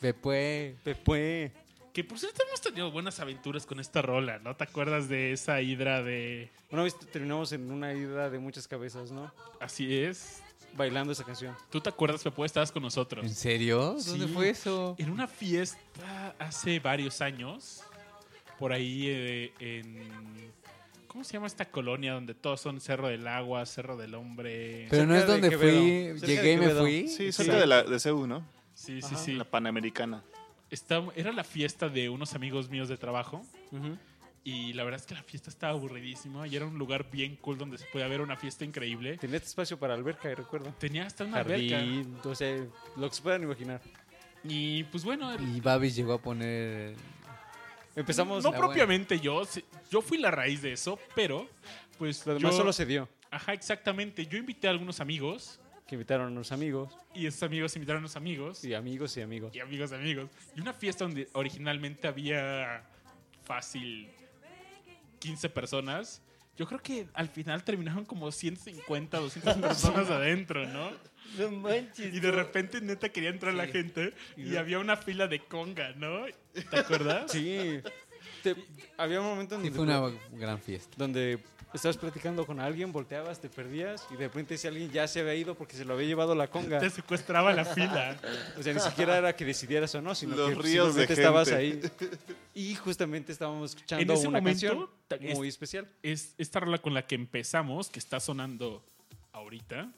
Pepe. Pepe. Que por cierto hemos tenido buenas aventuras con esta rola, ¿no? ¿Te acuerdas de esa hidra de... Una vez terminamos en una ida de muchas cabezas, ¿no? Así es. Bailando esa canción. ¿Tú te acuerdas, Pepe? Estabas con nosotros. ¿En serio? ¿Dónde Sí. fue eso? En una fiesta hace varios años, por ahí eh, en... ¿Cómo se llama esta colonia donde todos son Cerro del Agua, Cerro del Hombre? Pero no es de donde Quevedo. fui, Cerca llegué y me fui. Sí, cerca de, la, de CEU, ¿no? Sí, sí, Ajá. sí. La Panamericana. Está- era la fiesta de unos amigos míos de trabajo Ujú. Y la verdad es que la fiesta estaba aburridísima y era un lugar bien cool donde se podía ver una fiesta increíble. Tenía este espacio para alberca, recuerdo. Tenía hasta una alberca. Jardín, o sea, lo que se puedan imaginar. Y pues bueno, el- Y Babis llegó a poner... Empezamos, no propiamente yo, yo fui la raíz de eso, pero pues lo demás yo- solo se dio. Ajá, exactamente. Yo invité a algunos amigos Que invitaron a unos amigos, y esos amigos invitaron a unos amigos y amigos y amigos. y amigos de amigos. Y una fiesta donde originalmente había fácil 15 personas. Yo creo que al final terminaron como 150, 200 [laughs] personas adentro, ¿no? No manches. Y de repente neta quería entrar la gente y había una fila de conga, ¿no? ¿Te acuerdas? Sí. Te- había un momento en Sí, donde, fue una gran fiesta. donde estabas platicando con alguien, volteabas, te perdías y de repente ese alguien ya se había ido porque se lo había llevado la conga. Te secuestraba la fila. [laughs] O sea, ni siquiera era que decidieras o no, sino Los que ríos de estabas ahí. Y justamente estábamos En escuchando ese una momento, canción es- muy especial. es esta rola con la que empezamos, que está sonando ahorita.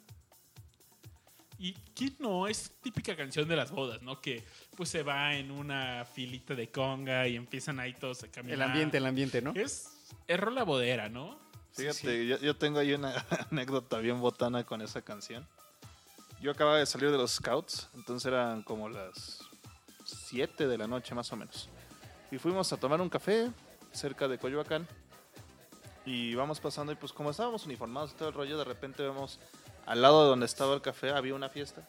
Y quién no, es típica canción de las bodas, ¿no? Que pues se va en una filita de conga y empiezan ahí todos a caminar. El ambiente, el ambiente, ¿no? Es, es rola bodera, ¿no? Fíjate, Yo, yo tengo ahí una [laughs] anécdota bien botana con esa canción. Yo acababa de salir de los Scouts, entonces eran como las 7 de la noche más o menos. Y fuimos a tomar un café cerca de Coyoacán. Y vamos pasando y pues como estábamos uniformados y todo el rollo, de repente vemos al lado de donde estaba el café había una fiesta.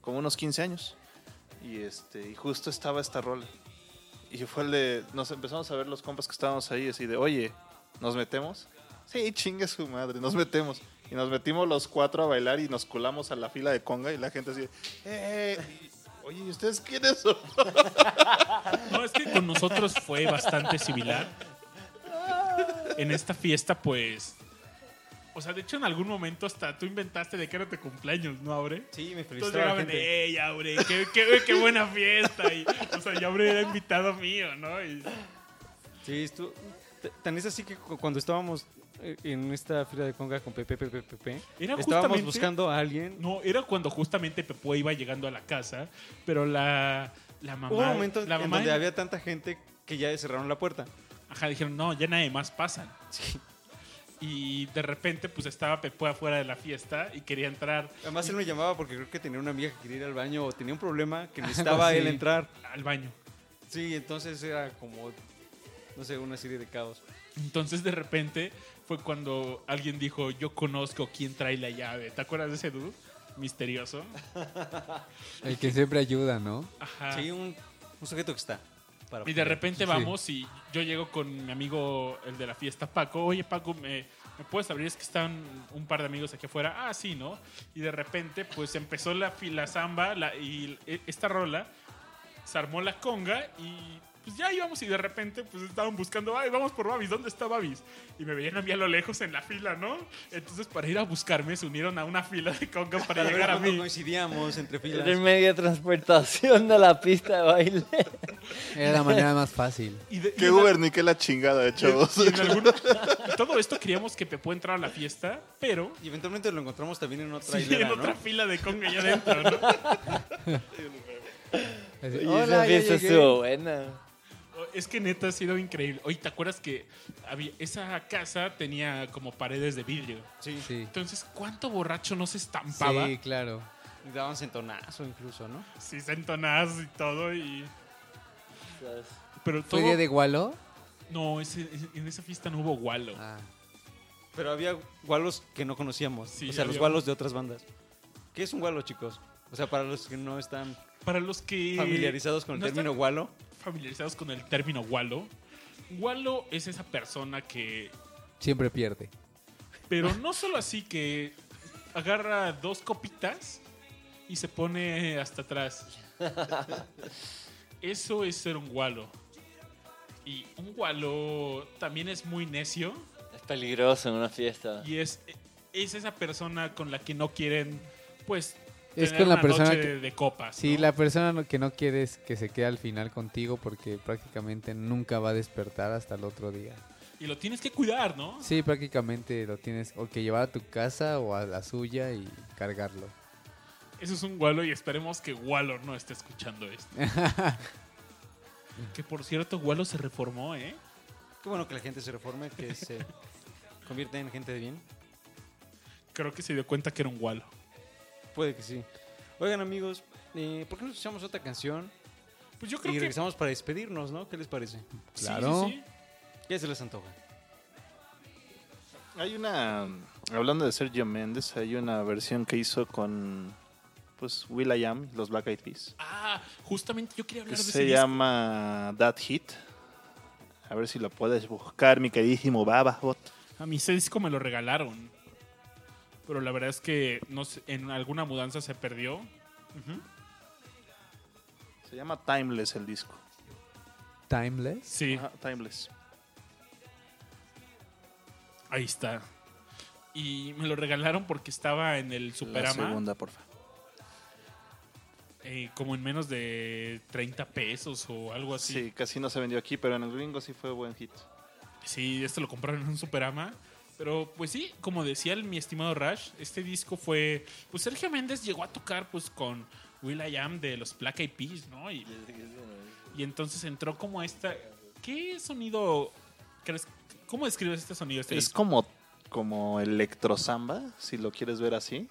Como unos 15 años. Y, este, y justo estaba esta rola. Y fue el de... Nos empezamos a ver los compas que estábamos ahí así de, oye, ¿nos metemos? Sí, chingue su madre, nos metemos. Y nos metimos los cuatro a bailar y nos colamos a la fila de conga y la gente así, ¡eh! Oye, ¿y ustedes quiénes son? [laughs] No, es que con nosotros fue bastante similar. En esta fiesta, pues. O sea, de hecho, en algún momento hasta tú inventaste de que era tu cumpleaños, ¿no, Aure? Sí, me Entonces felicitaba la llegaban gente. ¡ey, Aure! Qué, qué, qué buena fiesta! Y, o sea, ya Aure era invitado mío, ¿no? Y, Sí, estuvo- t- tan es así que cu- cuando estábamos en esta fila de conga con Pepe, Pepe, Pepe, Era estábamos buscando a alguien. no, era cuando justamente Pepo iba llegando a la casa, pero la, la mamá. Hubo un momento la en mamá donde había tanta gente que ya cerraron la puerta. Ajá, dijeron, no, ya nadie más pasan. Y de repente, pues estaba Pepe afuera de la fiesta y quería entrar Además él me llamaba porque creo que tenía una amiga que quería ir al baño o tenía un problema que [laughs] necesitaba él entrar. al baño. Sí, entonces era como, no sé, una serie de caos. Entonces, de repente, fue cuando alguien dijo, yo conozco quién trae la llave. ¿Te acuerdas de ese dude? Misterioso. [laughs] El que siempre ayuda, ¿no? Ajá. Sí, un, un sujeto que está. para Y de repente Sí. vamos y yo llego con mi amigo, el de la fiesta, Paco. Oye, Paco, ¿me, me puedes abrir? Es que están un par de amigos aquí afuera. Ah, sí, ¿no? Y de repente, pues empezó la, fi- la samba la- y e- esta rola. Se armó la conga y pues ya íbamos y de repente pues estaban buscando, ay, vamos por Babis, ¿dónde está Babis? Y me veían a mí a lo lejos en la fila, ¿no? Entonces para ir a buscarme se unieron a una fila de conga [laughs] para llegar a mí. coincidíamos entre filas. Era el medio de transportación de la pista de baile. [laughs] Era la manera más fácil. Y de- y la- Uber ni que la chingada, en- chavos. y en [laughs] y todo esto queríamos que Pepo entrara a la fiesta, pero Y eventualmente lo encontramos también en otra Sí, hilera, en ¿no? otra fila de conga allá adentro, ¿no? Así, "Hola, esa fiesta llegué". estuvo buena. Es que neta ha sido increíble. Oye, ¿te acuerdas que había, esa casa tenía como paredes de vidrio? Sí. Sí. Entonces, ¿cuánto borracho no se estampaba? Sí, claro. Y daban centonazo incluso, ¿no? Sí, sentonadas y todo. Y... ¿Sabes? Pero ¿Fue todo... día de Gualo? No, ese- en esa fiesta no hubo gualo. Ah, Pero había gualos que no conocíamos. Sí, o sea, los gualos de otras bandas. ¿Qué es un gualo, chicos? O sea, para los que no están Para los que... familiarizados con el no están término gualo. Familiarizados con el término gualo, gualo es esa persona que... siempre pierde. Pero no solo así que agarra dos copitas y se pone hasta atrás. [laughs] Eso es ser un gualo. Y un gualo también es muy necio Es peligroso en una fiesta. y es, es esa persona con la que no quieren, pues, Es con la persona que- de, de copas. Sí, ¿no? la persona que no quieres que se quede al final contigo porque prácticamente nunca va a despertar hasta el otro día. Y lo tienes que cuidar, ¿no? Sí, prácticamente lo tienes o que llevar a tu casa o a la suya y cargarlo. Eso es un gualo y esperemos que Gualo no esté escuchando esto. [laughs] que por cierto, Gualo se reformó, ¿eh? Qué bueno que la gente se reforme, que se convierta en gente de bien. Creo que se dio cuenta que era un Gualo. Puede que sí. Oigan, amigos, eh, ¿por qué no escuchamos otra canción? Pues yo Y creo que regresamos para despedirnos, ¿no? ¿Qué les parece? Sí, Claro. sí, sí. ¿Qué se les antoja? Hay una. Hablando de Sergio Méndez, hay una versión que hizo con. Pues Will I Am, los Black Eyed Peas. Ah, justamente yo quería Que hablar de ese se disco. llama That Hit. A ver si lo puedes buscar, mi queridísimo Bababot. A mí ese disco me lo regalaron. Pero la verdad es que no sé, en alguna mudanza se perdió. Se llama Timeless el disco. Timeless. Sí, Ajá, Timeless. ahí está. Y me lo regalaron porque estaba en el La Superama. segunda, porfa. eh, como en menos de 30 pesos o algo así. Sí, casi no se vendió aquí, pero en el gringo sí fue buen hit. Sí, este lo compraron en un Superama. Pero pues sí, como decía el, mi estimado Rush, este disco fue... Pues Sergio Méndez llegó a tocar pues con Will I Am de los Black Eyed Peas, ¿no? Y, y entonces entró como esta... ¿Qué sonido crees? ¿Cómo describes este sonido? Este Es disco? como, como electrosamba, si lo quieres ver así.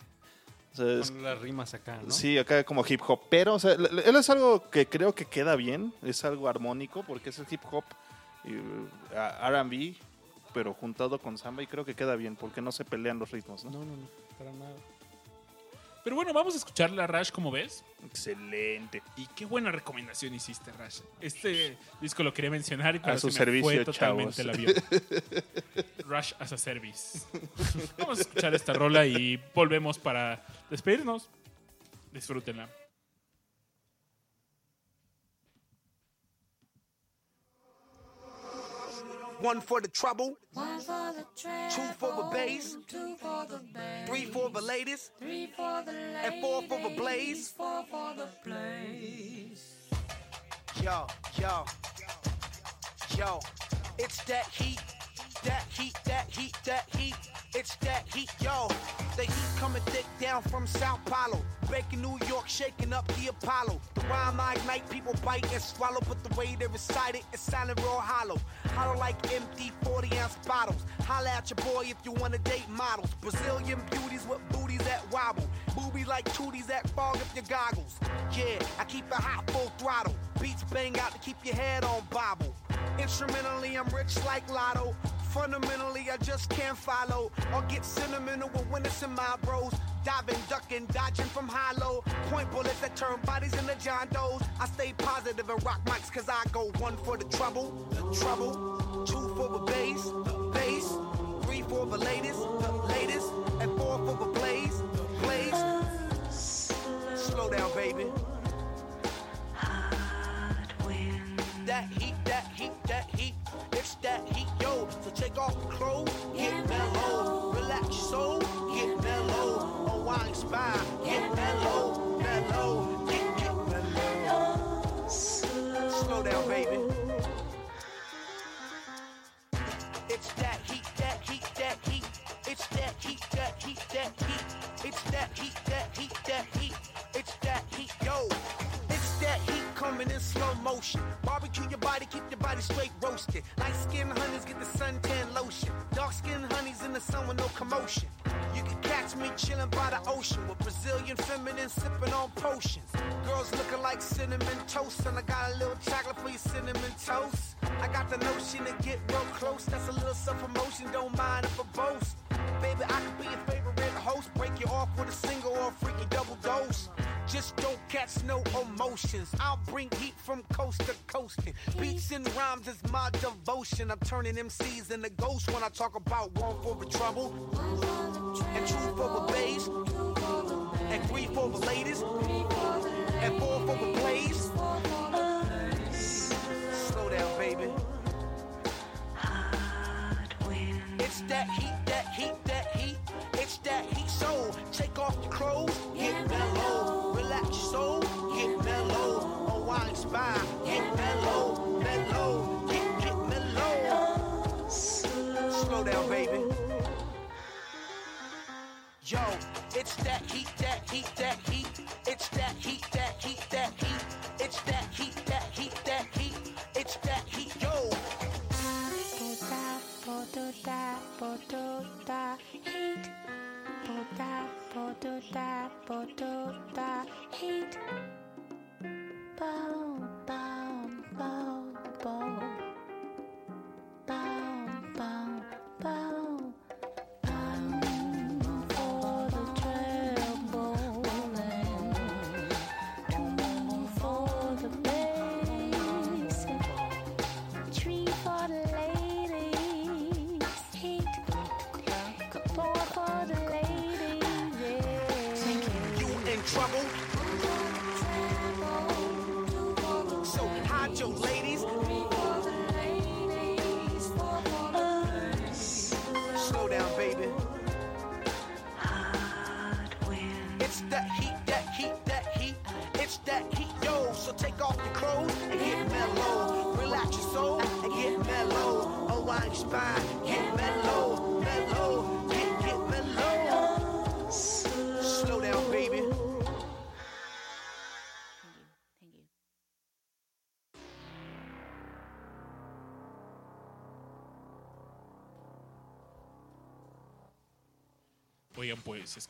O sea, es- Con las rimas acá, ¿no? Sí, acá como hip hop, pero o sea, él es algo que creo que queda bien, es algo armónico porque es el hip hop y uh, R&B, pero juntado con samba y creo que queda bien porque no se pelean los ritmos, ¿no? No, no, no, para nada. Pero bueno, vamos a escuchar la Rush, como ves. Excelente. Y qué buena recomendación hiciste, Rush. Este disco lo quería mencionar y A su se me fue servicio, totalmente el avión. [laughs] Rush as a service. Vamos a escuchar esta rola y volvemos para despedirnos. Disfrútenla. One for the trouble, two for the bass, three for the ladies, and four for the blaze. Yo, yo, yo, it's that heat, that heat, that heat, that heat. It's that heat, yo. The heat coming thick down from Sao Paulo. Breaking New York, shaking up the Apollo. The rhyme I ignite, people bite and swallow. But the way they recite it, it's sounding real hollow. Hollow like empty 40 ounce bottles. Holla at your boy if you wanna date models. Brazilian beauties with booties that wobble. Boobies like tooties that fog up your goggles. Yeah, I keep it hot full throttle. Beats bang out to keep your head on bobble. Instrumentally, I'm rich like Lotto. Fundamentally, I just can't follow or get sentimental with when it's in my bros. Diving, ducking, dodging from high low. Point bullets that turn bodies into John Doe's. I stay positive and rock mics cause I go one for the trouble, the trouble, two for the bass, the bass, three for the latest, the latest, and four for the blaze, the blaze. Slow down, baby. That heat, that heat, that heat. It's that heat, off get mellow. Relax your soul, get mellow. Get mellow, mellow. Get, get mellow. Slow down, baby. It's that heat, that heat, that heat. It's that heat, that heat, that heat. It's that heat, that heat, that heat. It's that heat, yo. Coming in slow motion. Barbecue your body, keep your body straight roasted. Light skin honeys get the suntan lotion. Dark skin honeys in the sun with no commotion. You can catch me chilling by the ocean with Brazilian feminine sipping on potions. Girls looking like cinnamon toast, and I got a little chocolate for your cinnamon toast. I got the notion to get real close. That's a little self promotion, don't mind if I boast. Baby, I could be your favorite host. Break you off with a single or a freaky double dose. Just don't catch no emotions. I'll bring heat from coast to coast. Beats and rhymes is my devotion. I'm turning MCs into ghosts when I talk about one for the trouble, and two for the bass, and three for the ladies, and four for the blaze. Slow down, baby. It's that heat, that heat, that heat. It's that heat, so take off your clothes, get mellow. Relax your soul. Spine, get mellow, mellow. Get, get mellow. Slow down, baby. Yo, it's that heat, that heat, that heat. It's that heat,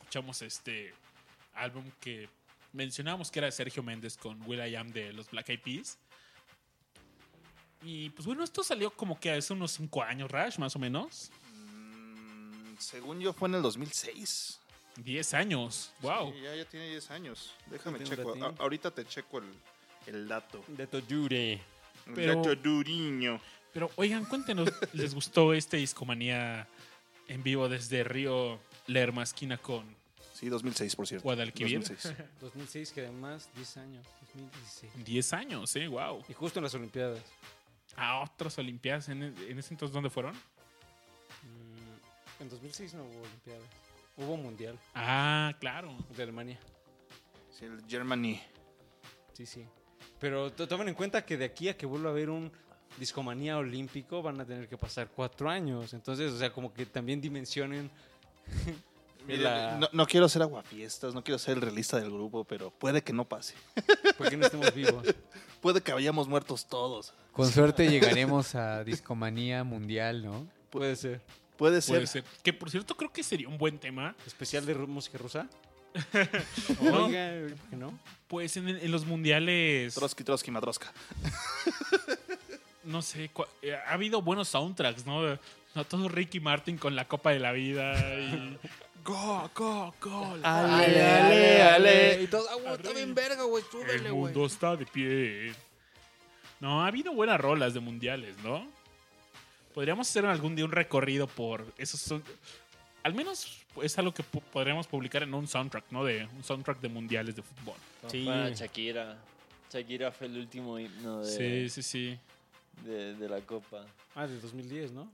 escuchamos este álbum que mencionábamos que era de Sergio Méndez con Will I Am de los Black Eyed Peas. Y pues bueno, esto salió como que hace unos 5 años, Rash, más o menos. Mm, Según yo fue en el 2006. 10 años, wow. Sí, ya, ya tiene 10 años. Déjame checo. A- ahorita te checo el, el dato. De Toyure. El Pero- dato duriño. Pero oigan, cuéntenos, ¿les gustó este Discomanía en vivo desde Río Lerma, esquina con Sí, 2006, por cierto. Guadalquivir? 2006. 2006, [laughs] que además 10 años. 2016. 10 años, eh, wow. Y justo en las Olimpiadas. A otras Olimpiadas, ¿en, en ese entonces dónde fueron? Mm, en 2006 no hubo Olimpiadas. Hubo Mundial Ah, claro. de Alemania. Sí, el Germany. Sí, sí. Pero to- tomen en cuenta que de aquí a que vuelva a haber un discomanía olímpico van a tener que pasar cuatro años. Entonces, o sea, como que también dimensionen Mire, la- no, no quiero ser aguafiestas, no quiero ser el realista del grupo, pero puede que no pase. [laughs] porque no estemos vivos. [laughs] Puede que hayamos muertos todos. Con suerte llegaremos a discomanía mundial, ¿no? Puede ser. Puede ser. Puede ser. Que por cierto, creo que sería un buen tema. Especial de música rusa. [laughs] No. Oiga, ¿por qué no? Pues en, en los mundiales. Trotsky, Trotsky, Madroska. no sé, eh, ha habido buenos soundtracks, ¿no? No todo Ricky Martin con la Copa de la Vida y... ¡Go, go, go! Ale, ale, ale. Y todos, ah, güey, está bien verga, güey, El súbele, güey. mundo está de pie. No, ha habido buenas rolas de mundiales, ¿no? Podríamos hacer algún día un recorrido por esos son al menos es algo que podríamos publicar en un soundtrack, ¿no? De un soundtrack de mundiales de fútbol. Sí. Shakira. Shakira fue el último himno de, Sí, sí, sí. de, de la Copa. Ah, de 2010, ¿no?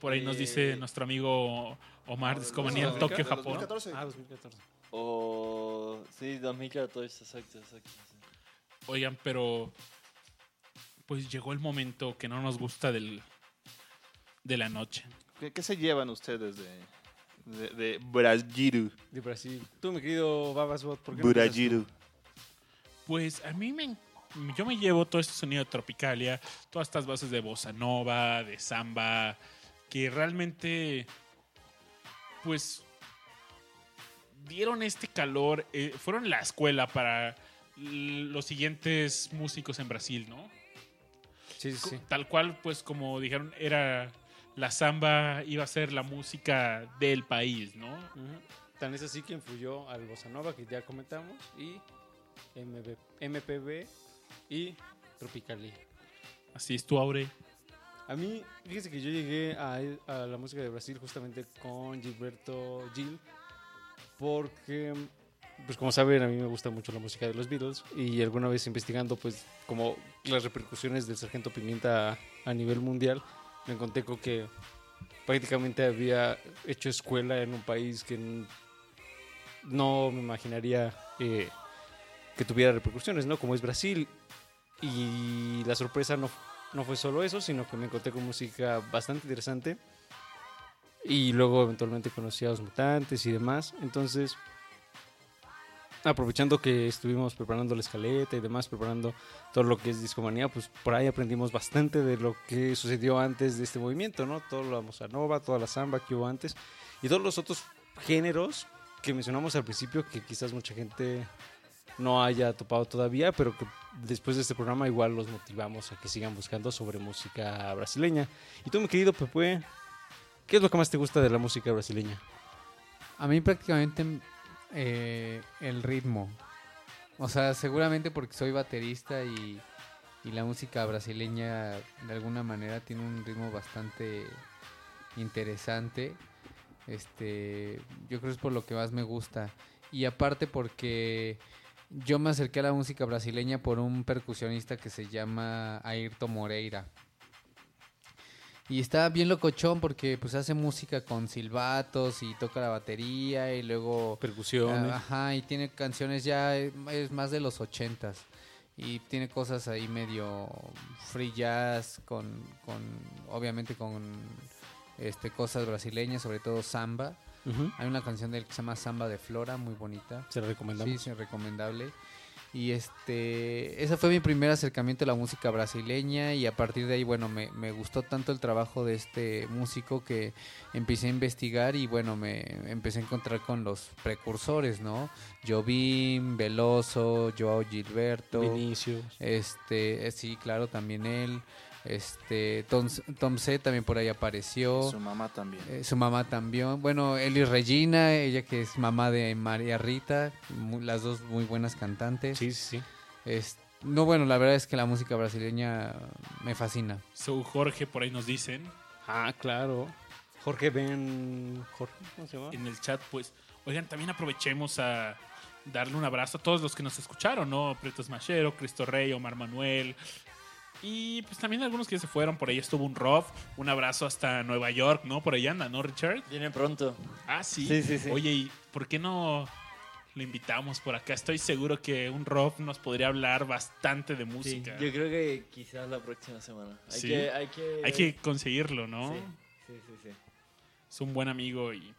Por ahí nos dice nuestro amigo Omar Discomanía en Tokio, Japón. Ah, 2014. O. Sí, 2014, exacto, exacto. sí. Oigan, pero pues llegó el momento que no nos gusta del de la noche. ¿Qué, qué se llevan ustedes de, de, de Brasil? De Brasil. Tú, mi querido Babasbot, ¿por qué no empiezas tú? Brasil. Pues a mí me en- yo me llevo todo este sonido de tropicalia, todas estas bases de bossa nova, de samba, que realmente pues dieron este calor, eh, fueron la escuela para los siguientes músicos en Brasil, ¿no? Sí, sí, sí. Tal cual, pues como dijeron, era la samba iba a ser la música del país, ¿no? Ujú. Tan es así que influyó al Bossa Nova, que ya comentamos, y MB MPB y Tropicalia. Así es tu Aure. A mí, fíjese que yo llegué a, la música de Brasil justamente con Gilberto Gil, porque, pues como saben, a mí me gusta mucho la música de los Beatles, y alguna vez investigando, pues, como las repercusiones del Sargento Pimienta a nivel mundial, me encontré con que prácticamente había hecho escuela en un país que no me imaginaría eh, que tuviera repercusiones, ¿no? Como es Brasil. Y la sorpresa no, no fue solo eso, sino que me encontré con música bastante interesante. Y luego eventualmente conocí a los mutantes y demás. Entonces, aprovechando que estuvimos preparando la escaleta y demás, preparando todo lo que es discomanía, pues por ahí aprendimos bastante de lo que sucedió antes de este movimiento, ¿no? Todo la bossa nova, toda la samba que hubo antes y todos los otros géneros que mencionamos al principio que quizás mucha gente no haya topado todavía, pero que después de este programa igual los motivamos a que sigan buscando sobre música brasileña. Y tú, mi querido Pepe, ¿qué es lo que más te gusta de la música brasileña? A mí prácticamente eh, el ritmo. O sea, seguramente porque soy baterista y, y la música brasileña de alguna manera tiene un ritmo bastante interesante. Este, yo creo que es por lo que más me gusta. Y aparte porque yo me acerqué a la música brasileña por un percusionista que se llama Ayrton Moreira. Y está bien locochón porque pues hace música con silbatos y toca la batería y luego... Percusiones. Ah, Ajá, y tiene canciones ya, es más de los ochentas. Y tiene cosas ahí medio free jazz con, con obviamente con este cosas brasileñas, sobre todo samba. Ujú. Hay una canción de él que se llama Samba de Flora, muy bonita. Se la recomendamos. Sí, sí, recomendable. Y este, ese fue mi primer acercamiento a la música brasileña y a partir de ahí, bueno, me, me gustó tanto el trabajo de este músico que empecé a investigar y bueno, me empecé a encontrar con los precursores, ¿no? Jobim, Veloso, Joao Gilberto. Vinicius. Este, eh, sí, claro, también él. Este, Tom, Tom C también por ahí apareció. Su mamá también. Eh, su mamá también. Bueno, Eli Regina, ella que es mamá de María Rita, las dos muy buenas cantantes. Sí, sí, sí. Es- no, bueno, la verdad es que la música brasileña me fascina. So Jorge por ahí nos dicen Ah, claro. Jorge Ben... Jorge, ¿cómo se llama? en el chat, pues, oigan, también aprovechemos a darle un abrazo a todos los que nos escucharon, ¿no? Pretos Machero, Cristo Rey, Omar Manuel. Y pues también algunos que se fueron, por ahí estuvo un Rob, un abrazo hasta Nueva York, ¿no? Por ahí anda, ¿no, Richard? Viene pronto. Ah, sí. Sí, sí, sí. Oye, ¿y por qué no lo invitamos por acá. Estoy seguro que un Rob nos podría hablar bastante de Sí, música. yo creo que quizás la próxima semana. Hay Sí. que, hay que, Hay que conseguirlo, ¿no? Sí, sí, sí, sí. Es un buen amigo y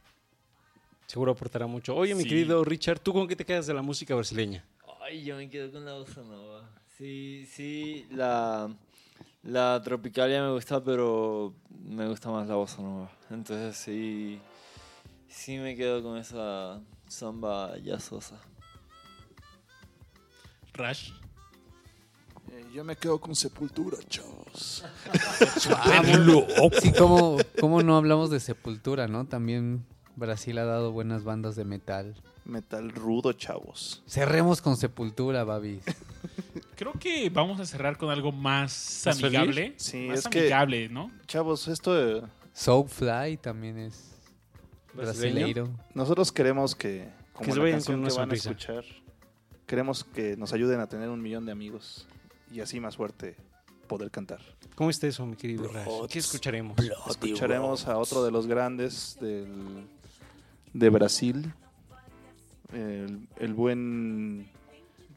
Seguro aportará mucho. Oye, mi Sí. querido Richard, ¿tú con qué te quedas de la música brasileña? Ay, yo me quedo con la bossa nova. Sí, sí, la, la tropicalia me gusta, pero me gusta más la bossa nova. Entonces sí, sí me quedo con esa samba jazzosa. Rush. Eh, yo me quedo con Sepultura, chavos. [laughs] Ah, Sí, ¿cómo, cómo no hablamos de Sepultura, no? También Brasil ha dado buenas bandas de metal. Metal rudo, chavos. Cerremos con Sepultura, Babis. [laughs] Creo que vamos a cerrar con algo más amigable. Sí, más es que- amigable, ¿no? Chavos, esto de- Soulfly también es ¿Brasileño? brasileiro. nosotros queremos que, como Que se la vayan canción con una que van a escuchar, queremos que nos ayuden a tener un millón de amigos y así más fuerte poder cantar. ¿Cómo está eso, mi querido? Broads. ¿Qué escucharemos? Escucharemos a otro de los grandes del, de Brasil, el, el buen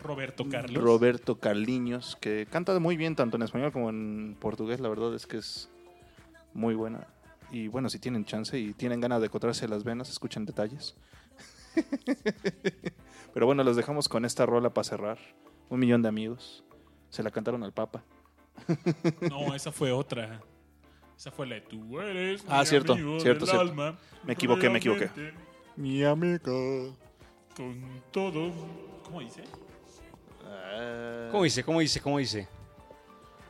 Roberto Carlos. Roberto Carliños, que canta muy bien tanto en español como en portugués. La verdad es que es muy buena. Y bueno, si tienen chance y tienen ganas de cotarse las venas, escuchen detalles. [laughs] Pero bueno, los dejamos con esta rola para cerrar. Un millón de amigos. Se la cantaron al Papa. [laughs] No, esa fue otra. Esa fue la de tú eres. mi Ah, cierto, amigo cierto, del cierto. alma, Me equivoqué, me equivoqué. Mi amigo. Con todo. ¿Cómo dice? ¿Cómo dice? ¿Cómo dice? ¿Cómo dice?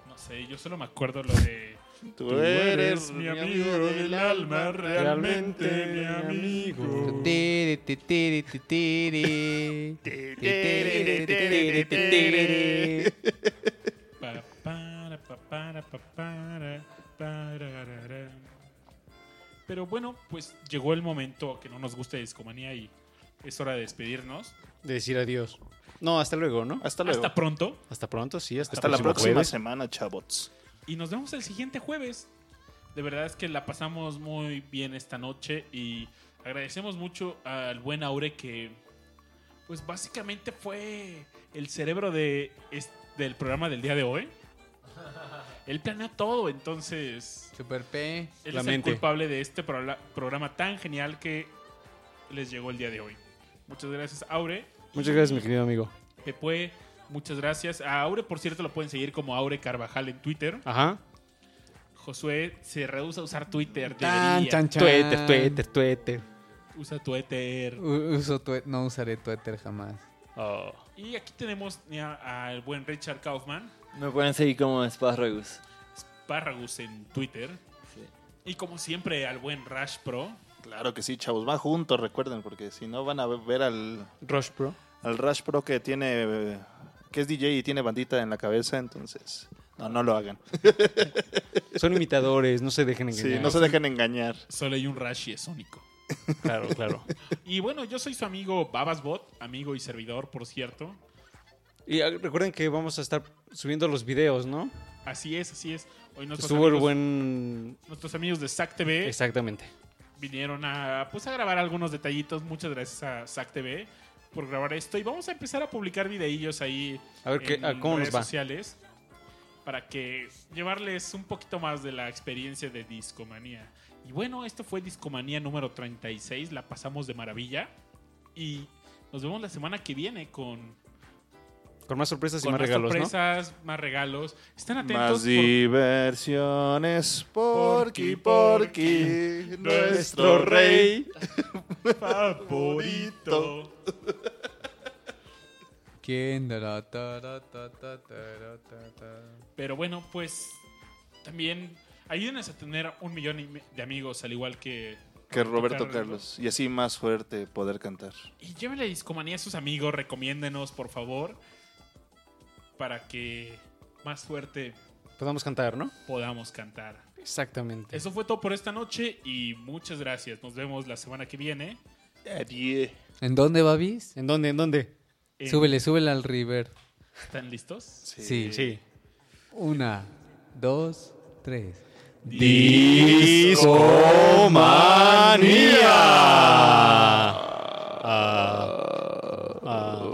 No sé, yo solo me acuerdo lo de. [laughs] Tú eres mi amigo del alma, realmente mi amigo. [laughs] Pero bueno, pues llegó el momento que no nos guste Discomanía y es hora de despedirnos. De decir adiós. No, hasta luego, ¿no? Hasta luego. Hasta pronto. Hasta pronto, sí. Hasta, Hasta la próxima jueves. semana, chavots. Y nos vemos el siguiente jueves. De verdad es que la pasamos muy bien esta noche y agradecemos mucho al buen Aure que, pues básicamente fue el cerebro de, es- del programa del día de hoy. [laughs] Él planeó todo, entonces Super P. él La es mente. el culpable de este programa tan genial que les llegó el día de hoy. Muchas gracias, Aure. Muchas gracias, mi querido amigo. Pepue, muchas gracias. A Aure, por cierto, lo pueden seguir como Aure Carvajal en Twitter. Ajá. Josué se rehúsa a usar Twitter. Tan, chan, chan. Twitter, Twitter, Twitter. Usa Twitter. U- Uso tue- no usaré Twitter jamás. Oh. Y aquí tenemos al buen Richard Kaufman, Me pueden seguir como Sparragus. Spárragos en Twitter. Sí. Y como siempre, al buen Rush Pro. Claro que sí, chavos. Va juntos, recuerden, porque si no van a ver al, Rush Pro. Al Rush Pro que tiene que es DJ y tiene bandita en la cabeza, entonces no, no lo hagan. [laughs] Son imitadores, no se dejen engañar. Sí, no se dejen engañar. Solo hay un Rush y es único. Claro, claro. [laughs] Y bueno, yo soy su amigo Babasbot, amigo y servidor, por cierto. Y ah, recuerden que vamos a estar subiendo los videos, ¿no? Así es, así es. Hoy nuestros, Estuvo el amigos, buen... nuestros amigos de SAC TV Exactamente. vinieron a, pues, a grabar algunos detallitos. Muchas gracias a SAC TV por grabar esto. Y vamos a empezar a publicar videillos ahí A ver qué, en a cómo redes nos va. sociales para que llevarles un poquito más de la experiencia de Discomanía. Y bueno, esto fue Discomanía número 36, la pasamos de maravilla y nos vemos la semana que viene con, Con más sorpresas y con más más regalos, ¿no? sorpresas, más regalos. Están atentos Más por- diversiones, Porky, Porky, Porky, nuestro rey. [laughs] favorito. ¿Quién? Dará, tará, ta, ta, tará, ta, ta. Pero bueno, pues también ayúdenos a tener un millón de amigos al igual que Que Roberto Carlos. Y así más fuerte poder cantar. Y llévenle discomanía a sus amigos, recomiéndenos, por favor, para que más fuerte Podamos cantar, ¿no? podamos cantar. Exactamente. Eso fue todo por esta noche y muchas gracias. Nos vemos la semana que viene. Adiós. ¿En dónde, Babis? ¿En dónde? ¿En dónde? En- Súbele, súbele al River. ¿Están listos? Sí. Sí. Una, dos, tres. Discomanía. Ah. Yo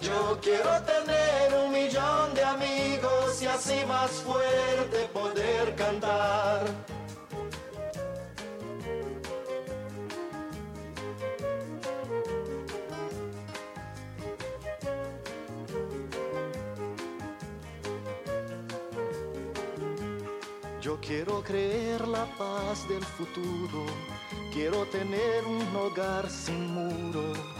Yo quiero tener un millón de amigos y así más fuerte poder cantar. Yo quiero creer la paz del futuro, quiero tener un hogar sin muro.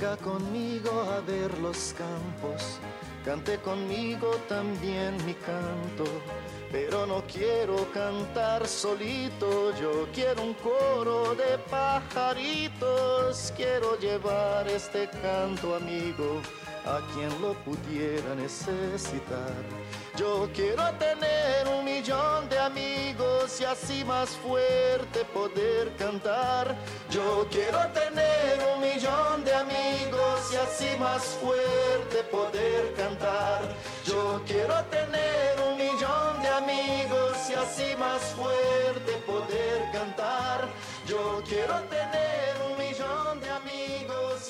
Venga conmigo a ver los campos, cante conmigo también mi canto, pero no quiero cantar solito, yo quiero un coro de pajaritos, quiero llevar este canto amigo a quien lo pudiera necesitar. Yo quiero tener un millón de amigos y así más fuerte poder cantar. Yo quiero tener un millón de amigos y así más fuerte poder cantar. Yo quiero tener un millón de amigos y así más fuerte poder cantar. Yo quiero tener un millón de amigos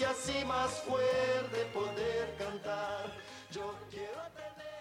y así más fuerte poder cantar. Yo quiero aprender.